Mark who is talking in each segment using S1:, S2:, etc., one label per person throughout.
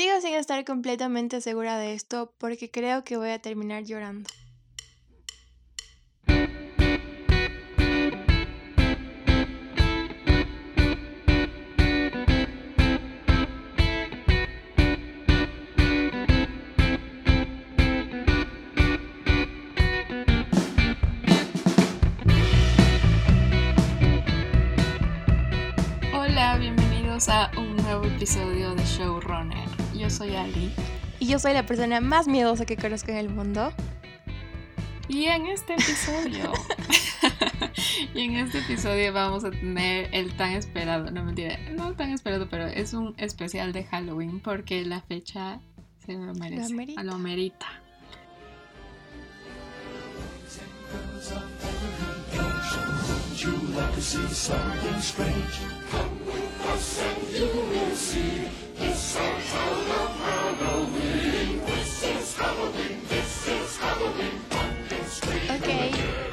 S1: Sigo sin estar completamente segura de esto porque creo que voy a terminar llorando.
S2: Hola, bienvenidos a un nuevo episodio de Showrunner. Yo soy Ali.
S1: Y yo soy la persona más miedosa que conozco en el mundo.
S2: Y en este episodio, y en este episodio vamos a tener el tan esperado, no mentira, no tan esperado, pero es un especial de Halloween porque la fecha se lo merece,
S1: amerita.
S2: lo amerita.
S3: You like to see something strange? Come with us and you will see. It's our Halloween. This is Halloween. This is Halloween.
S1: Ok,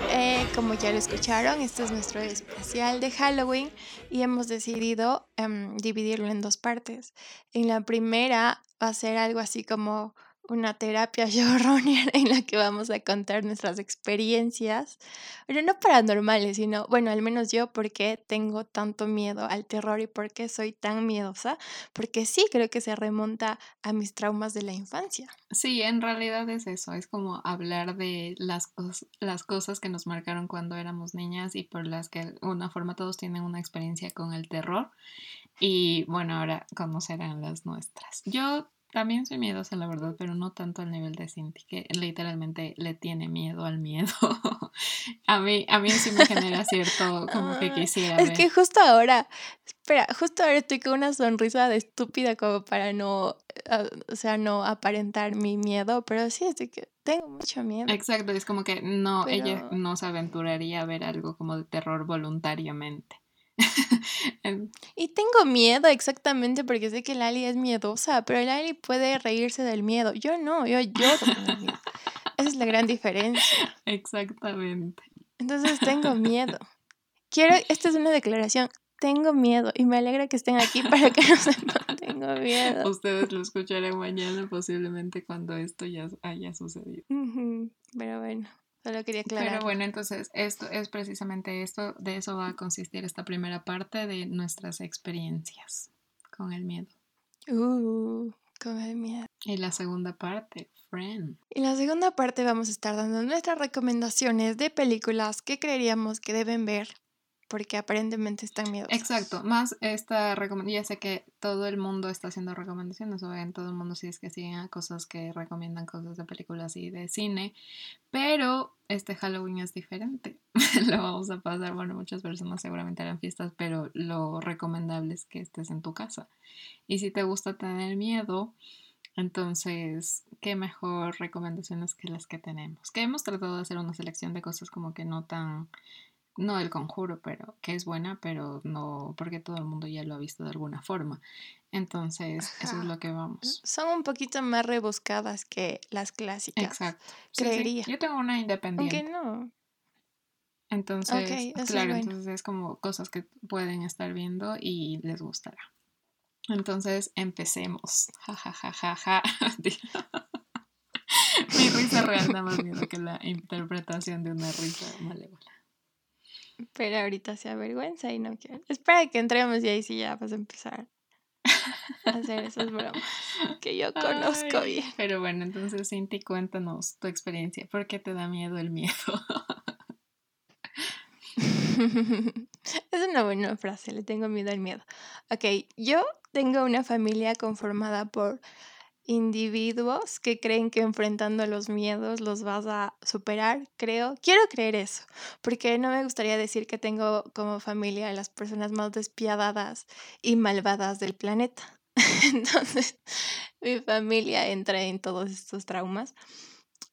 S1: eh, como ya lo escucharon, este es nuestro especial de Halloween y hemos decidido em, dividirlo en dos partes. En la primera va a ser algo así como una terapia showrunner en la que vamos a contar nuestras experiencias, pero no paranormales, sino, bueno, al menos yo, porque tengo tanto miedo al terror y por qué soy tan miedosa, porque sí creo que se remonta a mis traumas de la infancia.
S2: Sí, en realidad es eso, es como hablar de las, cos- las cosas que nos marcaron cuando éramos niñas y por las que de una forma todos tienen una experiencia con el terror. Y bueno, ahora conocerán las nuestras. Yo también soy miedosa, la verdad, pero no tanto al nivel de Cinti, que literalmente le tiene miedo al miedo. a mí, a mí sí me genera cierto como que
S1: Ay,
S2: quisiera
S1: Es
S2: ver.
S1: que justo ahora, espera, justo ahora estoy con una sonrisa de estúpida como para no, ah, o sea, no aparentar mi miedo, pero sí, es de que tengo mucho miedo.
S2: Exacto, es como que no, ella no se aventuraría a ver algo como de terror voluntariamente. En-
S1: Y tengo miedo exactamente porque sé que Lali es miedosa, pero Lali puede reírse del miedo. Yo no, yo lloro. Esa es la gran diferencia.
S2: Exactamente.
S1: Entonces tengo miedo. Quiero, esta es una declaración. Tengo miedo y me alegra que estén aquí para que no sepan. Tengo miedo.
S2: Ustedes lo escucharán mañana, posiblemente cuando esto ya haya sucedido.
S1: Pero bueno, solo quería aclarar.
S2: Pero bueno, entonces esto es precisamente esto, de eso va a consistir esta primera parte de nuestras experiencias con el miedo.
S1: Uh, con el miedo.
S2: Y la segunda parte, friend.
S1: Y la segunda parte vamos a estar dando nuestras recomendaciones de películas que creeríamos que deben ver porque aparentemente están miedosas.
S2: Exacto, más esta recomendación, ya sé que todo el mundo está haciendo recomendaciones, o en todo el mundo si es que siguen cosas que recomiendan cosas de películas y de cine, pero este Halloween es diferente. lo vamos a pasar, bueno, muchas personas seguramente harán fiestas, pero lo recomendable es que estés en tu casa. Y si te gusta tener miedo, entonces, qué mejor recomendaciones que las que tenemos. Que hemos tratado de hacer una selección de cosas como que no tan no el conjuro, pero que es buena, pero no porque todo el mundo ya lo ha visto de alguna forma. Entonces, eso es lo que vamos.
S1: Son un poquito más rebuscadas que las clásicas.
S2: Exacto. Sí, sí.
S1: Creería.
S2: Yo tengo una independiente.
S1: Aunque no.
S2: Entonces,
S1: es
S2: claro, entonces es como cosas que pueden estar viendo y les gustará. Entonces, empecemos. Ja, ja, ja, ja, ja. Mi risa real da más miedo que la interpretación de una risa malévola.
S1: Pero ahorita se avergüenza y no quiere. Espera que entremos y ahí sí ya vas a empezar a hacer esas bromas que yo conozco
S2: Ay,
S1: bien.
S2: Pero bueno, entonces Cinti, cuéntanos tu experiencia. ¿Por qué te da miedo el miedo?
S1: Es una buena frase, le tengo miedo al miedo. Ok, yo tengo una familia conformada por individuos que creen que enfrentando los miedos los vas a superar, creo. Quiero creer eso, porque no me gustaría decir que tengo como familia a las personas más despiadadas y malvadas del planeta. Entonces, mi familia entra en todos estos traumas,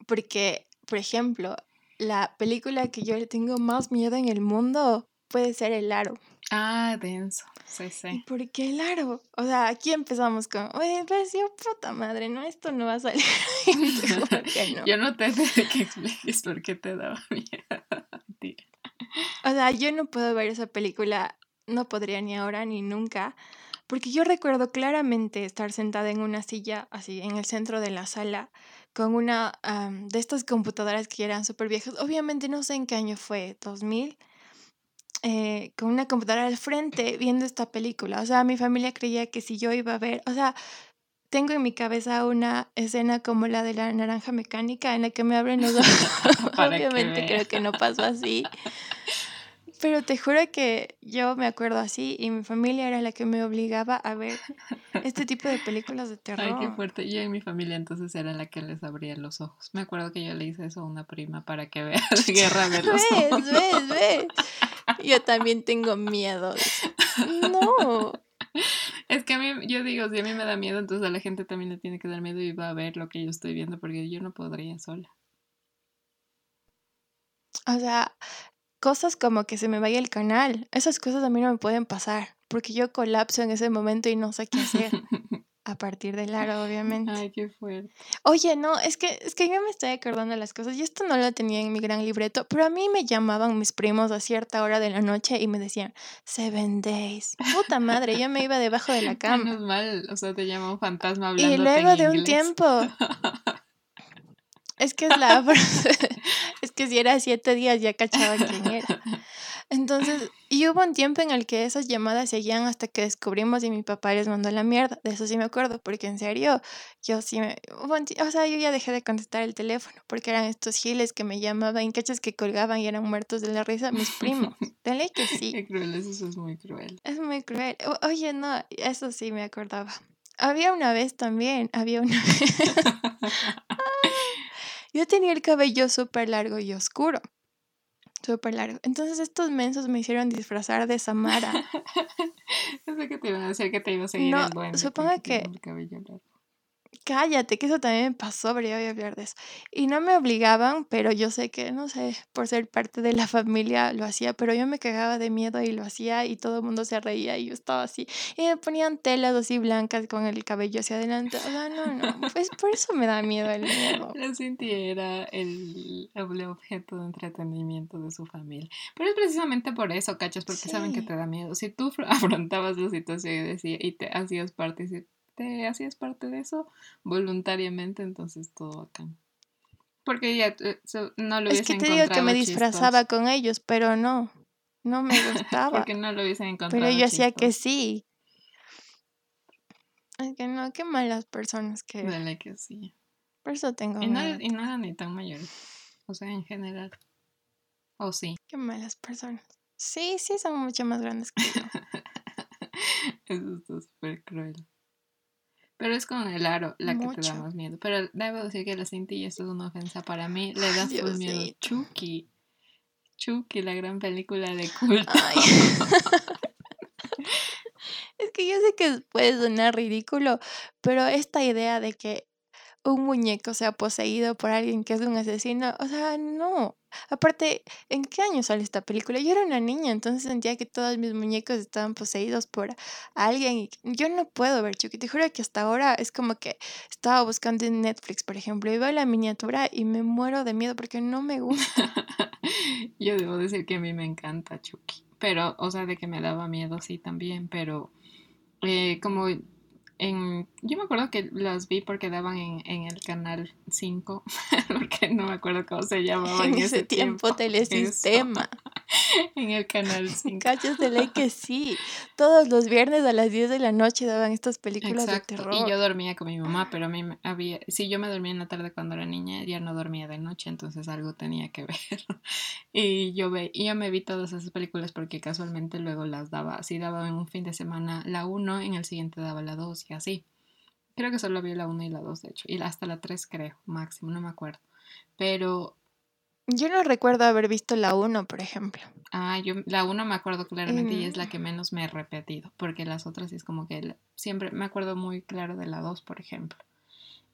S1: porque, por ejemplo, la película que yo le tengo más miedo en el mundo puede ser El Aro.
S2: Ah, denso. Sí,
S1: ¿Y
S2: sí.
S1: por qué el aro? O sea, aquí empezamos con, oye, pues yo, puta madre, no, esto no va a salir. No.
S2: Yo no te que expliques por qué te daba miedo. Mentira.
S1: O sea, yo no puedo ver esa película, no podría ni ahora ni nunca, Porque yo recuerdo claramente estar sentada en una silla, así, en el centro de la sala, con una am, de estas computadoras que eran súper viejas. Obviamente no sé en qué año fue, 2000, eh, con una computadora al frente viendo esta película. O sea, mi familia creía que si yo iba a ver, o sea, tengo en mi cabeza una escena como la de la naranja mecánica en la que me abren los ojos. Obviamente creo que no pasó así. Pero te juro que yo me acuerdo así y mi familia era la que me obligaba a ver este tipo de películas de terror.
S2: Ay, qué fuerte. Yo en mi familia entonces era la que les abría los ojos. Me acuerdo que yo le hice eso a una prima para que vea Guerra de los Ojos.
S1: ¿Ves? ¿Ves? ¿Ves? Yo también tengo miedo. No.
S2: Es que a mí, yo digo, si a mí me da miedo, entonces a la gente también le tiene que dar miedo y va a ver lo que yo estoy viendo porque yo no podría sola.
S1: O sea, cosas como que se me vaya el canal. Esas cosas a mí no me pueden pasar. Porque yo colapso en ese momento y no sé qué hacer. A partir del aro, obviamente.
S2: Ay, qué fuerte.
S1: Oye, no, es que, es que yo me estoy acordando de las cosas. Y esto no lo tenía en mi gran libreto, pero a mí me llamaban mis primos a cierta hora de la noche y me decían, Seven Days. Puta madre, yo me iba debajo de la cama.
S2: Menos mal, o sea, te llama un fantasma hablando
S1: Y luego de un tiempo. Es que es la que si era siete días ya cachaba quién era. Entonces, y hubo un tiempo en el que esas llamadas seguían hasta que descubrimos y mi papá les mandó la mierda. De eso sí me acuerdo, porque en serio, yo sí me. o sea, yo ya dejé de contestar el teléfono, porque eran estos giles que me llamaban, cachas que colgaban y eran muertos de la risa, mis primos. De ley que sí.
S2: Qué cruel, eso es muy cruel.
S1: Es muy cruel. O- oye, no, eso sí me acordaba. Había una vez también, había una vez. Yo tenía el cabello súper largo y oscuro. Súper largo. Entonces estos mensos me hicieron disfrazar de Samara.
S2: Pensé que te iban a decir que te iba a seguir
S1: No,
S2: el duende.
S1: supongo que-
S2: el cabello largo.
S1: Cállate, que eso también me pasó, pero ya voy a hablar de eso. Y no me obligaban, pero yo sé que, no sé, por ser parte de la familia lo hacía, pero yo me cagaba de miedo y lo hacía y todo el mundo se reía y yo estaba así. Y me ponían telas así blancas con el cabello hacia adelante. O sea, no, no, pues por eso me da miedo el miedo.
S2: La Cinti era el, el objeto de entretenimiento de su familia. Pero es precisamente por eso, cachas, porque saben que
S1: Sí.
S2: te da miedo. Si tú afr- afrontabas la situación y, decía, y te hacías parte, si te hacías parte de eso voluntariamente, entonces todo bacán. Porque ya eh, no lo
S1: Es
S2: hubiesen
S1: que te digo que
S2: encontrado
S1: me disfrazaba
S2: chistoso.
S1: con ellos, pero no, no me gustaba.
S2: Porque no lo hubiesen encontrado
S1: Pero yo hacía que sí. Es que no, qué malas personas que...
S2: Dale que sí.
S1: Por eso tengo
S2: Y no, y no eran ni tan mayores. O sea, en general. O sí.
S1: Qué malas personas. Sí, sí, son mucho más grandes que yo.
S2: Eso está súper cruel. Pero es con el aro la que te da más miedo. Pero debo decir que la Cinti, y esto es una ofensa para mí, le da full miedo. Chucky. Chucky, la gran película de culto.
S1: Ay. es que yo sé que puede sonar ridículo, pero esta idea de que un muñeco sea poseído por alguien que es un asesino, o sea, no. Aparte, ¿en qué año sale esta película? Yo era una niña, entonces sentía que todos mis muñecos estaban poseídos por alguien. y yo no puedo ver Chucky. Te juro que hasta ahora es como que estaba buscando en Netflix, por ejemplo, y veo la miniatura y me muero de miedo porque no me gusta.
S2: Yo debo decir que a mí me encanta Chucky. Pero, o sea, de que me daba miedo, sí, también. Pero, eh, como en. Yo me acuerdo que las vi porque daban en, en el canal 5. porque no me acuerdo cómo se llamaba
S1: en ese tiempo,
S2: Eso.
S1: telesistema.
S2: En el canal 5.
S1: Cachas de ley que sí. Todos los viernes a las 10 de la noche daban estas películas
S2: Exacto.
S1: de terror.
S2: Y yo dormía con mi mamá, pero a mí me había, si yo me dormía en la tarde cuando era niña, ya no dormía de noche, entonces algo tenía que ver. y yo ve, y yo me vi todas esas películas porque casualmente luego las daba, si daba en un fin de semana la 1, en el siguiente daba la 2 y así. Creo que solo vi la 1 y la 2, de hecho, y hasta la 3 creo, máximo, no me acuerdo. Pero
S1: Yo no recuerdo haber visto la 1, por ejemplo.
S2: Ah, yo la 1 me acuerdo claramente y es la
S1: Mm.
S2: que menos me he repetido, porque las otras es como que siempre me acuerdo muy claro de la 2, por ejemplo.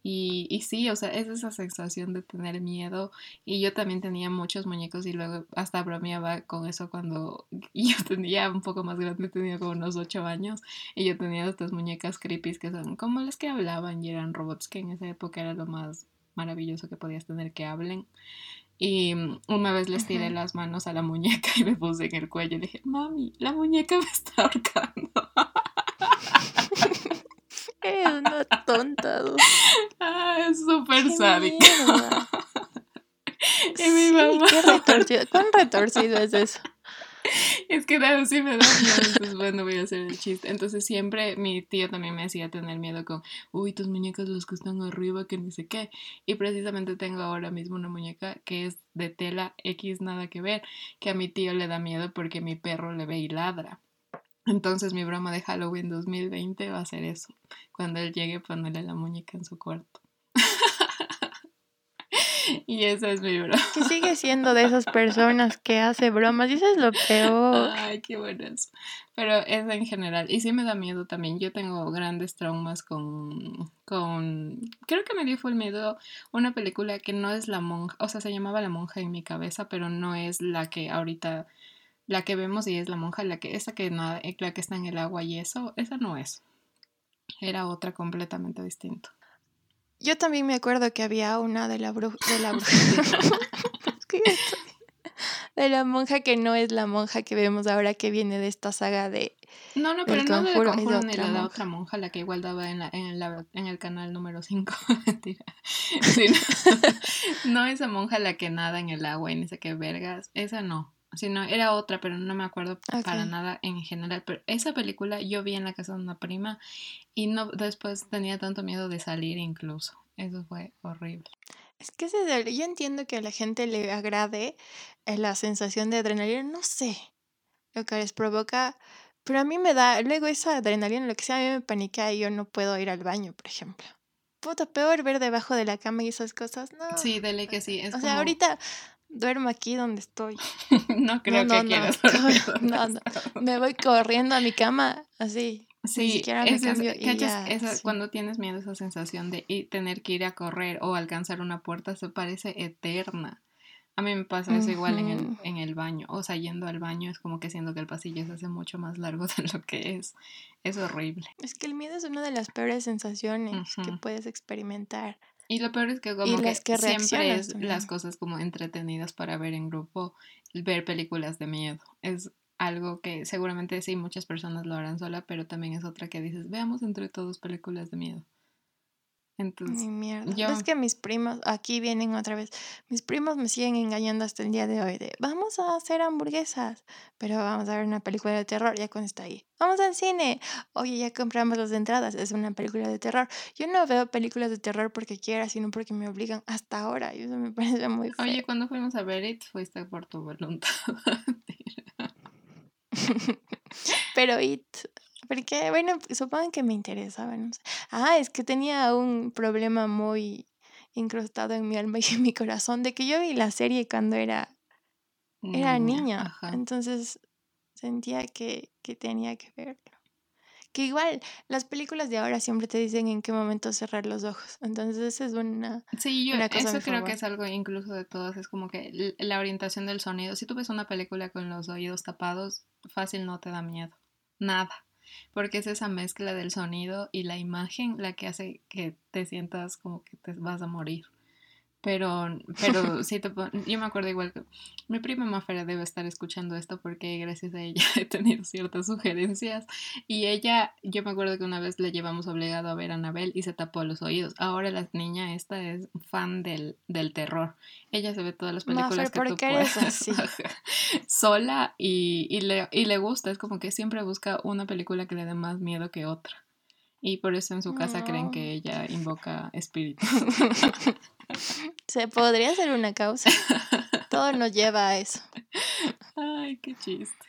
S2: Y, y sí, o sea, es esa sensación de tener miedo. Y yo también tenía muchos muñecos y luego hasta bromeaba con eso cuando yo tenía un poco más grande, tenía como unos 8 años. Y yo tenía estas muñecas creepy que son como las que hablaban y eran robots, que en esa época era lo más maravilloso que podías tener que hablen. Y mm, una vez les tiré las manos a la muñeca y me puse en el cuello y le dije, mami, la muñeca me está ahorcando.
S1: Eres una tonta.
S2: Ah, es súper
S1: ¡Qué
S2: sádica. Y mi
S1: Sí,
S2: mamá.
S1: qué retorcido. ¿Cuán retorcido es eso?
S2: Es que claro, sí me da miedo, entonces bueno, voy a hacer el chiste. Entonces siempre mi tío también me hacía tener miedo con, uy, tus muñecas los que están arriba, que ni sé qué. Y precisamente tengo ahora mismo una muñeca que es de tela X, nada que ver, que a mi tío le da miedo porque mi perro le ve y ladra. Entonces mi broma de Halloween 2020 va a ser eso. Cuando él llegue, ponerle la muñeca en su cuarto. Y esa es mi broma.
S1: Que sigue siendo de esas personas que hace bromas. Y eso es lo peor.
S2: Ay, qué buenas. Pero es en general. Y sí me da miedo también. Yo tengo grandes traumas con, con... Creo que me dio fue el miedo una película que no es La Monja. O sea, se llamaba La Monja en mi cabeza, pero no es la que ahorita... La que vemos y es La Monja. La que, esa que, nada, la que está en el agua y eso. Esa no es. Era otra completamente distinta.
S1: Yo también me acuerdo que había una de la bruja. De la De la monja que no es la monja que vemos ahora que viene de esta saga de.
S2: No, no, pero no de
S1: Conjuro,
S2: la Conjuro ni la de otra monja, la que igual daba en, la, en, la- en el canal número 5. Mentira. Sí, no. no esa monja la que nada en el agua y ni sé qué vergas. Esa no. Sino era otra, pero no me acuerdo para
S1: Ok.
S2: nada en general. Pero esa película yo vi en la casa de una prima y no después tenía tanto miedo de salir incluso. Eso fue horrible.
S1: Es que el- yo entiendo que a la gente le agrade eh, la sensación de adrenalina. No sé lo que les provoca. Pero a mí me da. Luego esa adrenalina, lo que sea, a mí me paniquea y yo no puedo ir al baño, por ejemplo. Puta, peor ver debajo de la cama y esas cosas. No.
S2: Sí, dele que sí. Es
S1: o sea,
S2: como-
S1: ahorita duermo aquí donde estoy.
S2: no creo
S1: no,
S2: que
S1: no,
S2: quieras
S1: no,
S2: dormir donde
S1: no, no. Me voy corriendo a mi cama, así. Ni
S2: Sí,
S1: siquiera me
S2: es-
S1: cambio y ya,
S2: Esa-
S1: sí.
S2: cuando tienes miedo, esa sensación de ir- tener que ir a correr o alcanzar una puerta se parece eterna. A mí me pasa eso igual en el, en el baño. O sea, yendo al baño es como que siento que el pasillo se hace mucho más largo de lo que es. Es horrible.
S1: Es que el miedo es una de las peores sensaciones que puedes experimentar.
S2: Y lo peor es que como que, siempre es
S1: también.
S2: las cosas como entretenidas para ver en grupo, ver películas de miedo. Es algo que seguramente sí muchas personas lo harán sola, pero también es otra que dices, veamos entre todos películas de miedo. Entonces,
S1: mierda.
S2: yo-
S1: Es que mis primos, aquí vienen otra vez, mis primos me siguen engañando hasta el día de hoy de, vamos a hacer hamburguesas, pero vamos a ver una película de terror, ya cuando está ahí. Vamos al cine. Oye, ya compramos las entradas, es una película de terror. Yo no veo películas de terror porque quiera, sino porque me obligan hasta ahora. Y eso me parece muy feo.
S2: oye, cuando fuimos a ver It, fuiste por tu voluntad.
S1: Pero It, porque, bueno, supongo que me interesaba, no sé. Ah, es que tenía un problema muy incrustado en mi alma y en mi corazón de que yo vi la serie cuando era, era niña.
S2: Ajá.
S1: Entonces sentía que, que tenía que verlo. Que igual, las películas de ahora siempre te dicen en qué momento cerrar los ojos. Entonces, esa es una...
S2: Sí, yo
S1: una cosa
S2: eso creo
S1: favor.
S2: que es algo incluso de todas, es como que la orientación del sonido. Si tú ves una película con los oídos tapados, fácil no te da miedo. Nada. Porque es esa mezcla del sonido y la imagen la que hace que te sientas como que te vas a morir. Pero, pero sí te yo me acuerdo igual que mi prima Mafera debe estar escuchando esto porque gracias a ella he tenido ciertas sugerencias y ella, yo me acuerdo que una vez le llevamos obligado a ver a Anabel y se tapó los oídos. Ahora la niña esta es fan del, del terror. Ella se ve todas las películas
S1: Mafer,
S2: que
S1: ¿por
S2: tú
S1: qué eres
S2: puedas
S1: así?
S2: sola y, y, le, y le gusta, es como que siempre busca una película que le dé más miedo que otra. Y por eso en su casa creen que ella invoca espíritus.
S1: Se podría ser una causa. Todo nos lleva a eso.
S2: Ay, qué chiste.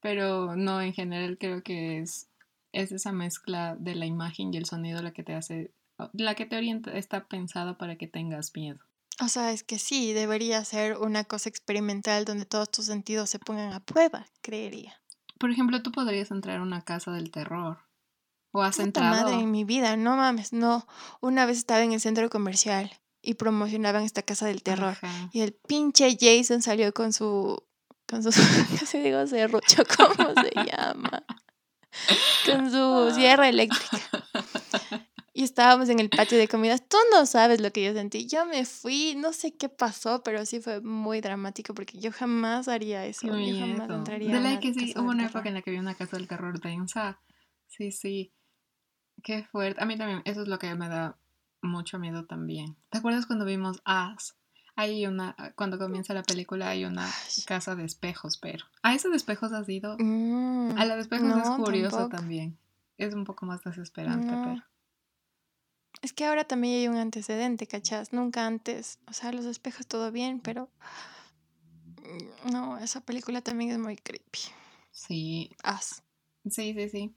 S2: Pero no, en general creo que es, es esa mezcla de la imagen y el sonido la que te hace, la que te orienta, está pensada para que tengas miedo.
S1: O sea, es que sí, debería ser una cosa experimental donde todos tus sentidos se pongan a prueba, creería.
S2: Por ejemplo, tú podrías entrar a una casa del terror. ¿O has entrado?
S1: madre en mi vida, no mames, no. Una vez estaba en el centro comercial y promocionaban esta casa del terror.
S2: Ajá.
S1: Y el pinche Jason salió con su. con su. casi digo serrucho, ¿cómo se llama? Con su sierra eléctrica. Y estábamos en el patio de comidas. Tú no sabes lo que yo sentí. Yo me fui, no sé qué pasó, pero sí fue muy dramático porque yo jamás haría eso. Yo jamás entraría
S2: De
S1: a
S2: ley
S1: una
S2: que sí, hubo una época en la que vi una casa del terror densa. Sí, sí. Qué fuerte. A mí también, eso es lo que me da mucho miedo también. ¿Te acuerdas cuando vimos As? Hay una, cuando comienza la película hay una casa de espejos, pero... ¿A esa de espejos has ido?
S1: Mm,
S2: A la de espejos es curioso
S1: tampoco.
S2: también. Es un poco más desesperante,
S1: No.
S2: pero...
S1: Es que ahora también hay un antecedente, ¿cachás? Nunca antes. O sea, los espejos todo bien, pero. No, esa película también es muy creepy.
S2: Sí,
S1: As.
S2: sí, sí, sí.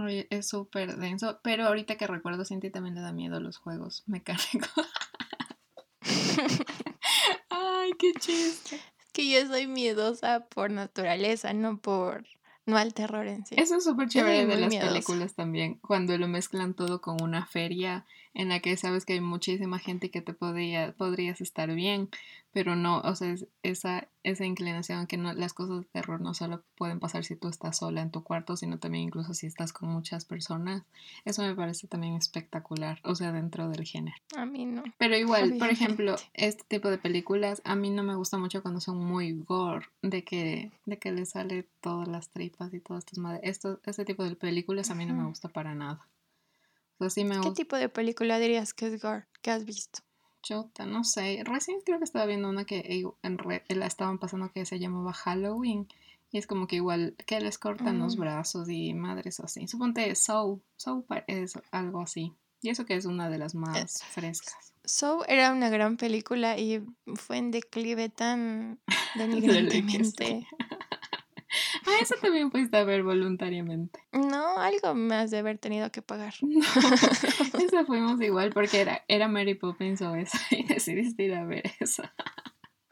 S2: Oye, Es súper denso, pero ahorita que recuerdo, Cinti también le da miedo los juegos mecánicos. Ay, qué chiste.
S1: que yo soy miedosa por naturaleza, no por. No al terror en sí.
S2: Eso es súper chévere de las
S1: miedosa.
S2: películas también, cuando lo mezclan todo con una feria en la que sabes que hay muchísima gente y que te podría, podrías estar bien, pero no, o sea, es esa, esa inclinación que no, las cosas de terror no solo pueden pasar si tú estás sola en tu cuarto, sino también incluso si estás con muchas personas. Eso me parece también espectacular, o sea, dentro del género.
S1: A mí no.
S2: Pero igual, por ejemplo, este tipo de películas a mí no me gusta mucho cuando son muy gore, de que, de que le sale todas las tripas y todas estas madres. Esto, este tipo de películas a mí no me gusta para nada. O sea, sí me
S1: ¿Qué tipo de película dirías que es gore? ¿Qué has visto?
S2: Chota, no sé. Recién creo que estaba viendo una que en re- la estaban pasando que se llamaba Halloween. Y es como que igual que les cortan los
S1: Mm.
S2: brazos y madres así. Suponte Soul. Soul es algo así. Y eso que es una de las más frescas.
S1: So era una gran película y fue en declive tan
S2: que
S1: denigrantemente.
S2: Ah, eso también pudiste ver voluntariamente.
S1: No, algo más de haber tenido que pagar.
S2: No, esa fuimos igual porque era, era Mary Poppins o esa y decidiste ir a ver esa.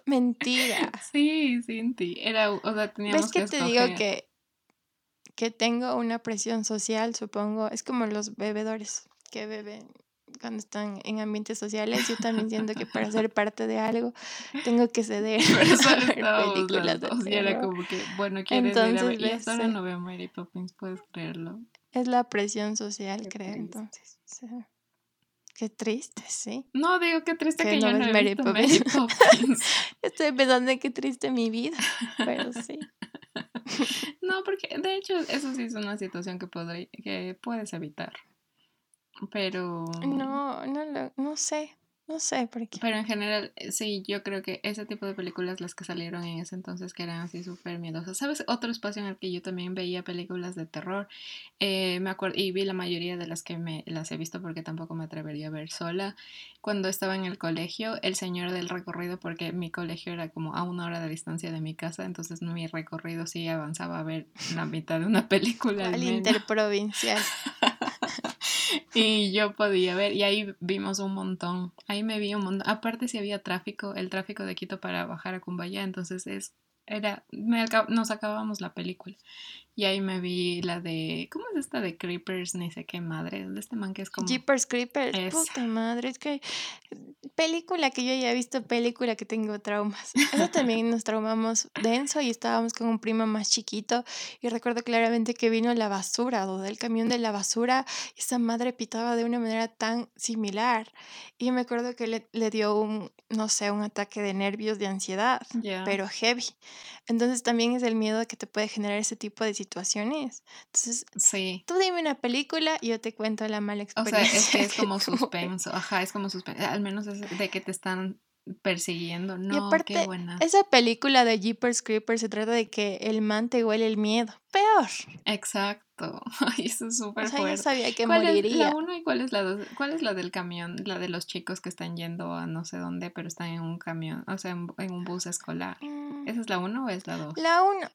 S1: Mentira.
S2: Sí, Cinti. Era, o sea, teníamos
S1: ¿Ves que
S2: que
S1: te digo que, que tengo una presión social, supongo? Es como los bebedores que beben cuando están en ambientes sociales. Yo también siento que para ser parte de algo tengo que ceder a ver películas
S2: las
S1: de
S2: dos y era como que, bueno, ¿quieres ir a
S1: Entonces,
S2: ver? Y hasta ahora no veo Mary Poppins, puedes creerlo.
S1: Es la presión social,
S2: Qué
S1: creo,
S2: triste.
S1: entonces. sí. Qué triste, sí.
S2: No, digo, qué triste
S1: Que
S2: que,
S1: no
S2: yo no he
S1: Mary
S2: visto
S1: Poppins.
S2: Mary Poppins.
S1: Estoy pensando en qué triste mi vida, pero sí.
S2: No, porque de hecho eso sí es una situación que, podré, que puedes evitar. Pero...
S1: No, no lo, no sé, no sé por qué.
S2: Pero en general, eh, sí, yo creo que ese tipo de películas, las que salieron en ese entonces, que eran así súper miedosas. ¿Sabes? Otro espacio en el que yo también veía películas de terror. eh, me acuerdo, y vi la mayoría de las que me las he visto porque tampoco me atrevería a ver sola. Cuando estaba en el colegio, El Señor del Recorrido, porque mi colegio era como a una hora de distancia de mi casa, entonces mi recorrido sí avanzaba a ver la mitad de una película al
S1: interprovincial.
S2: Y yo podía ver, y ahí vimos un montón. Ahí me vi un montón. Aparte, si había tráfico, el tráfico de Quito para bajar a Cumbayá, entonces es, era, me nos acabamos la película. Y ahí me vi la de, ¿cómo es esta de Creepers? Ni sé qué madre, de este man que es como.
S1: Jeepers Creepers,
S2: Esa.
S1: puta madre, es que película que yo ya he visto, película que tengo traumas. Eso también nos traumamos denso y estábamos con un primo más chiquito y recuerdo claramente que vino la basura o del camión de la basura y esa madre pitaba de una manera tan similar y me acuerdo que le, le dio un, no sé, un ataque de nervios, de ansiedad,
S2: Ya.
S1: pero heavy. Entonces también es el miedo que te puede generar ese tipo de situaciones. Entonces
S2: Sí.
S1: Tú dime una película y yo te cuento la mala
S2: O sea,
S1: experiencia.
S2: es que es como
S1: tuve.
S2: suspenso. Ajá, es como suspenso. Al menos es de que te están persiguiendo. No, qué
S1: aparte,
S2: buena.
S1: Esa película de Jeepers Creepers se trata de que el man te huele el miedo. Peor.
S2: Exacto. Ay, eso es súper
S1: O sea, yo
S2: fuerte.
S1: sabía que
S2: ¿Cuál es
S1: moriría.
S2: la uno y cuál es la dos? ¿Cuál es la del camión? La de los chicos que están yendo a no sé dónde, pero están en un camión, o sea, en, en un bus escolar.
S1: Mm,
S2: ¿Esa es la uno o es la dos?
S1: La 1.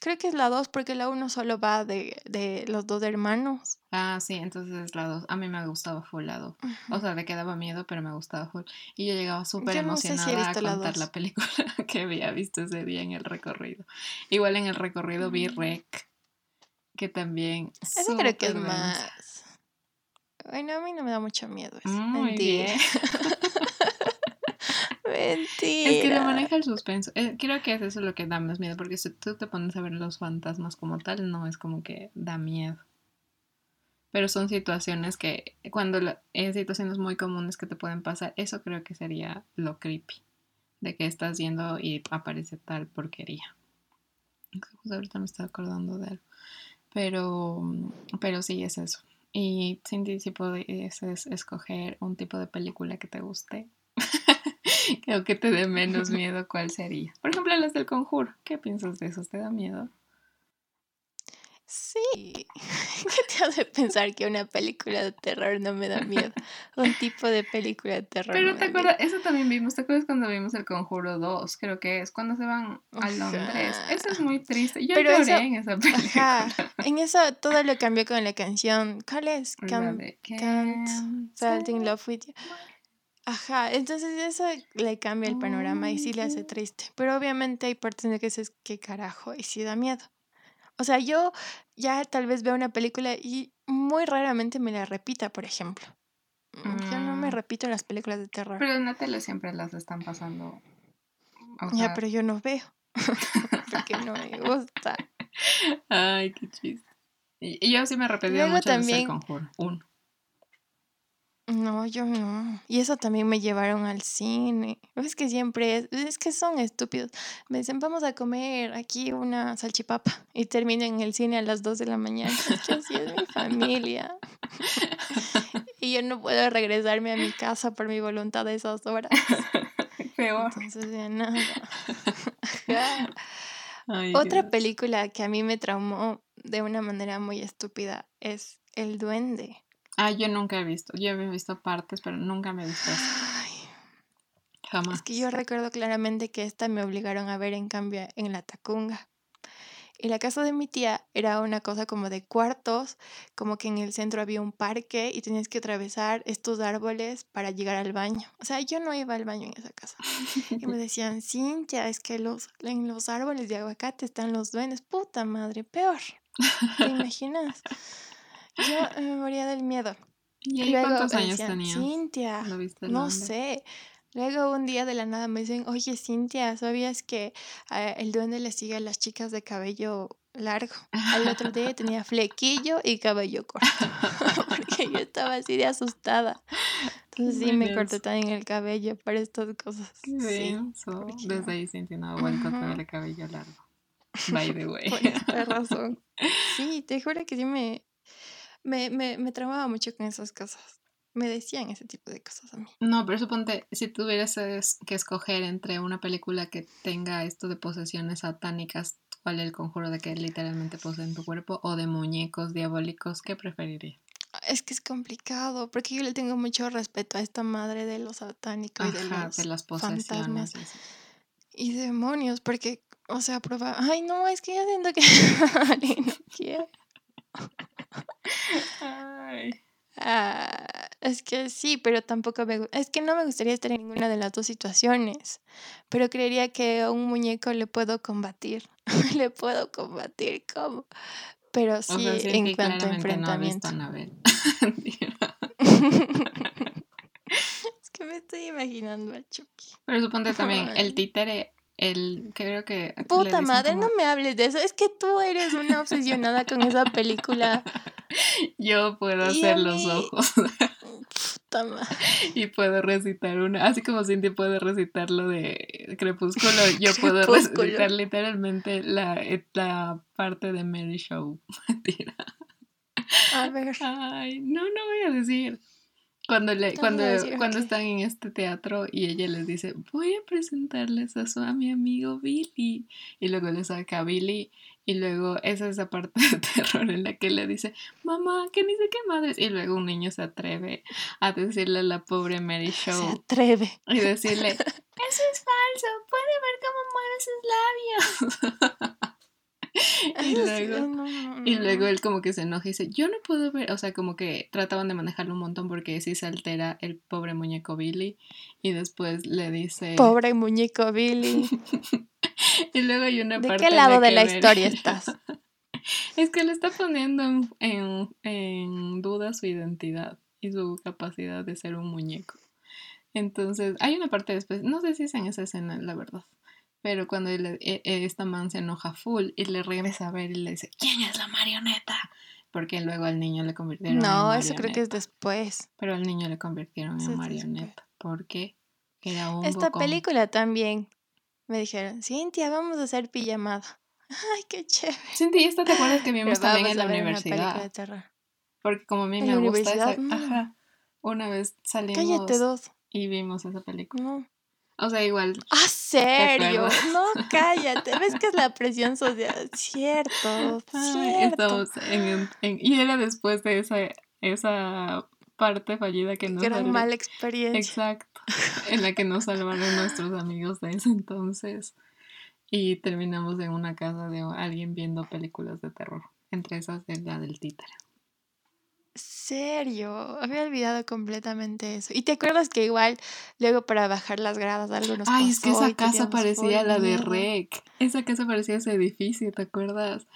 S1: Creo que es la 2 porque la 1 solo va de, de los dos hermanos.
S2: Ah, sí, entonces es la dos. A mí me gustaba full la. O sea, de que daba miedo, pero me gustaba full. Y yo llegaba súper
S1: no si
S2: emocionada a contar la, película que había visto ese día en el recorrido. Igual en el recorrido vi
S1: Mm.
S2: Rec, que también.
S1: Ese creo que es
S2: densa.
S1: más. Bueno, a mí no me da mucho miedo. Eso.
S2: Muy
S1: Mentira.
S2: bien.
S1: Mentira.
S2: Es que le maneja el suspenso. Eh, creo que es eso lo que da más miedo, porque si tú te pones a ver los fantasmas como tal, no es como que da miedo. Pero son situaciones que, cuando la- en situaciones muy comunes que te pueden pasar, eso creo que sería lo creepy. De que estás yendo y aparece tal porquería. Justo ahorita me estoy acordando de algo. Pero, pero sí es eso. Y Cindy, si pudieses escoger un tipo de película que te guste, o que te dé menos miedo, ¿cuál sería? Por ejemplo, las del conjuro. ¿Qué piensas de esos? ¿Te da miedo?
S1: Sí. ¿Qué te hace pensar que una película de terror no me da miedo? Un tipo de película de terror.
S2: Pero
S1: no
S2: te acuerdas, eso también vimos, ¿te acuerdas cuando vimos el Conjuro 2? Creo que es cuando se van a
S1: Ajá.
S2: Londres. Eso es muy triste. Yo
S1: Pero
S2: lloré
S1: eso-
S2: en esa película.
S1: Ajá. En eso todo lo cambió con la canción. ¿Cuál es? Can't, can't in Love with You. Ajá, entonces eso le cambia el panorama y sí le hace triste. Pero obviamente hay partes en las que dices, ¿qué carajo? Y sí da miedo. O sea, yo ya tal vez veo una película y muy raramente me la repita, por ejemplo. Mm, Yo no me
S2: Mm.
S1: repito las películas de terror.
S2: Pero en la tele siempre las están pasando. O
S1: ya, pero yo no veo. Porque no me gusta.
S2: Ay, qué chiste. Y yo sí me arrepentí mucho de
S1: también-
S2: ser conjuro. Uno.
S1: No, yo no. Y eso también me llevaron al cine. Es que siempre es, es que son estúpidos. Me dicen, vamos a comer aquí una salchipapa. Y termino en el cine a las 2 de la mañana. Es que así es mi familia. y yo no puedo regresarme a mi casa por mi voluntad a esas horas.
S2: Peor.
S1: Entonces, ya nada.
S2: Ay,
S1: Otra
S2: Dios.
S1: película que a mí me traumó de una manera muy estúpida es El Duende.
S2: Ah, yo nunca he visto. Yo he visto partes, pero nunca me he visto eso.
S1: Ay,
S2: Jamás.
S1: Es que yo recuerdo claramente que esta me obligaron a ver en cambio en la Tacunga. Y la casa de mi tía era una cosa como de cuartos, como que en el centro había un parque y tenías que atravesar estos árboles para llegar al baño. O sea, yo no iba al baño en esa casa. Y me decían, Cintia, es que los, en los árboles de aguacate están los duendes. Puta madre, peor. ¿Te imaginas? Yo me moría del miedo.
S2: ¿Y ahí
S1: Luego
S2: cuántos años
S1: decían,
S2: tenías?
S1: Cintia,
S2: ¿Lo viste el
S1: no sé. Luego un día de la nada me dicen, oye Cintia, ¿sabías que eh, el duende le sigue a las chicas de cabello largo? Al otro día tenía flequillo y cabello corto. Porque yo estaba así de asustada. Entonces sí me corté también el cabello para estas cosas.
S2: Qué
S1: Sí,
S2: denso. Desde
S1: no.
S2: ahí Cintia no ha vuelto a tener el cabello largo. By the way.
S1: por esta razón. Sí, te juro que sí me, me, me, me traumaba mucho con esas cosas. Me decían ese tipo de cosas a mí.
S2: No, pero suponte, si tuvieras que escoger entre una película que tenga esto de posesiones satánicas, ¿cuál es el conjuro de que literalmente poseen tu cuerpo? ¿O de muñecos diabólicos? ¿Qué preferirías?
S1: Es que es complicado, porque yo le tengo mucho respeto a esta madre de los satánicos y de
S2: Ajá,
S1: los
S2: de las
S1: fantasmas
S2: posesiones. y así.
S1: y demonios, porque, o sea, prueba. Ay, no, es que ya siento que. No quiero.
S2: Ay.
S1: Ah, es que sí, pero tampoco me. Es que no me gustaría estar en ninguna de las dos situaciones, pero creería que a un muñeco le puedo combatir. le puedo combatir, ¿cómo? Pero
S2: O
S1: sí,
S2: sea, sí,
S1: en cuanto a
S2: no
S1: enfrentamiento. es que me estoy imaginando a Chucky.
S2: Pero suponte también el títere, el creo que
S1: Puta madre,
S2: como-
S1: no me hables de eso. Es que tú eres una obsesionada con esa película.
S2: yo puedo
S1: Y
S2: hacer los ojos
S1: Puta madre.
S2: y puedo recitar una, así como Cindy puede recitar lo de Crepúsculo, yo puedo recitar literalmente la, la parte de Mary Show. Mentira.
S1: A ver.
S2: Ay, no, no voy a decir. Cuando, le, cuando, cuando están en este teatro y ella les dice, voy a presentarles a su a mi amigo Billy. Y luego le saca a Billy. Y luego esa es esa parte de terror en la que le dice, mamá, que ni sé qué madres. Y luego un niño se atreve a decirle a la pobre Mary
S1: Se
S2: Show
S1: atreve.
S2: y decirle, eso es falso, puede ver cómo mueve sus labios. y luego...
S1: no, no,
S2: Y luego él como que se enoja y dice, yo no puedo ver, o sea, como que trataban de manejarlo un montón porque sí se altera el pobre muñeco Billy y después le dice...
S1: Pobre muñeco Billy.
S2: Y luego hay una
S1: ¿De
S2: parte
S1: qué
S2: en
S1: lado de la historia estás?
S2: Es que le está poniendo en, en, en duda su identidad y su capacidad de ser un muñeco. Entonces, hay una parte después, no sé si es en esa escena, la verdad, pero cuando él- e- e- esta man se enoja full y le regresa a ver y le dice, ¿quién es la marioneta? Porque luego al niño le convirtieron en
S1: No, eso creo que es
S2: marioneta.
S1: después.
S2: Pero al niño le convirtieron
S1: Eso
S2: en marioneta. porque Era un
S1: Esta
S2: bocón.
S1: película también. Me dijeron, Cintia, vamos a hacer pijamada. Ay, qué chévere.
S2: Cindy, ¿esta te acuerdas que vimos
S1: Pero
S2: también en la
S1: de
S2: universidad?
S1: terror.
S2: Porque como a mí
S1: ¿En
S2: me gusta esa...
S1: No.
S2: Ajá. Una vez salimos
S1: Cállate dos.
S2: y vimos esa película.
S1: No.
S2: O sea, igual.
S1: Ah, serio. No, cállate. ¿Ves que es la presión social? Cierto,
S2: Ay,
S1: cierto.
S2: estamos en, en- Y era después de esa, esa parte fallida que nos
S1: Gran mala experiencia.
S2: Exacto. En la que nos salvaron nuestros amigos de ese entonces. Y terminamos en una casa de alguien viendo películas de terror. Entre esas de la del títere.
S1: Serio, había olvidado completamente eso. ¿Y te acuerdas que igual luego para bajar las gradas algo nos
S2: Ay, es que esa casa parecía la de? Rec. Esa casa parecía ese edificio, ¿te acuerdas?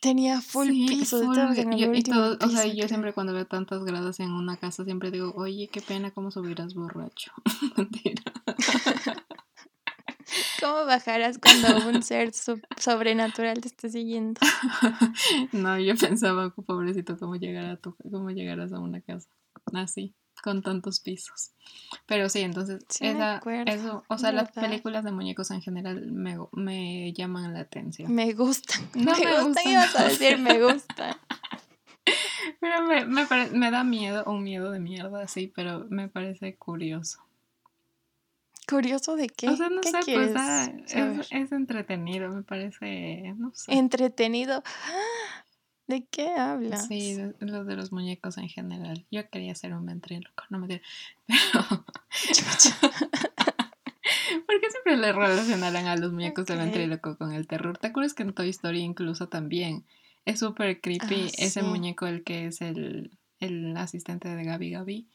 S1: Tenía full
S2: Sí,
S1: piso,
S2: full,
S1: el
S2: yo- y todo, o sea, yo siempre cuando veo tantas gradas en una casa siempre digo, oye, qué pena cómo subirás borracho. Mentira.
S1: ¿Cómo bajarás cuando un ser so- sobrenatural te esté siguiendo?
S2: No, yo pensaba, pobrecito, cómo llegar a tu, cómo llegarás a una casa así, con tantos pisos. Pero sí, entonces,
S1: Sí
S2: esa,
S1: acuerdo,
S2: eso, o sea, las películas de muñecos en general me, me llaman la atención.
S1: Me gustan.
S2: No
S1: me,
S2: me
S1: gustan,
S2: gustan.
S1: ibas a decir me gustan.
S2: Pero me, me, pare- me da miedo, un miedo de mierda, sí, pero me parece curioso.
S1: Curioso de qué.
S2: O sea, no
S1: ¿Qué
S2: sé,
S1: quieres
S2: pues ah, es, es entretenido, me parece, no sé.
S1: Entretenido. ¿De qué hablas?
S2: Sí, de- lo de los muñecos en general. Yo quería ser un ventríloco, no me dio. Pero. ¿Por qué siempre le relacionarán a los muñecos de
S1: Ok.
S2: ventríloco con el terror? ¿Te acuerdas que en Toy Story incluso también es súper creepy
S1: Ah,
S2: ese
S1: sí.
S2: muñeco el que es el, el asistente de Gabi Gabi?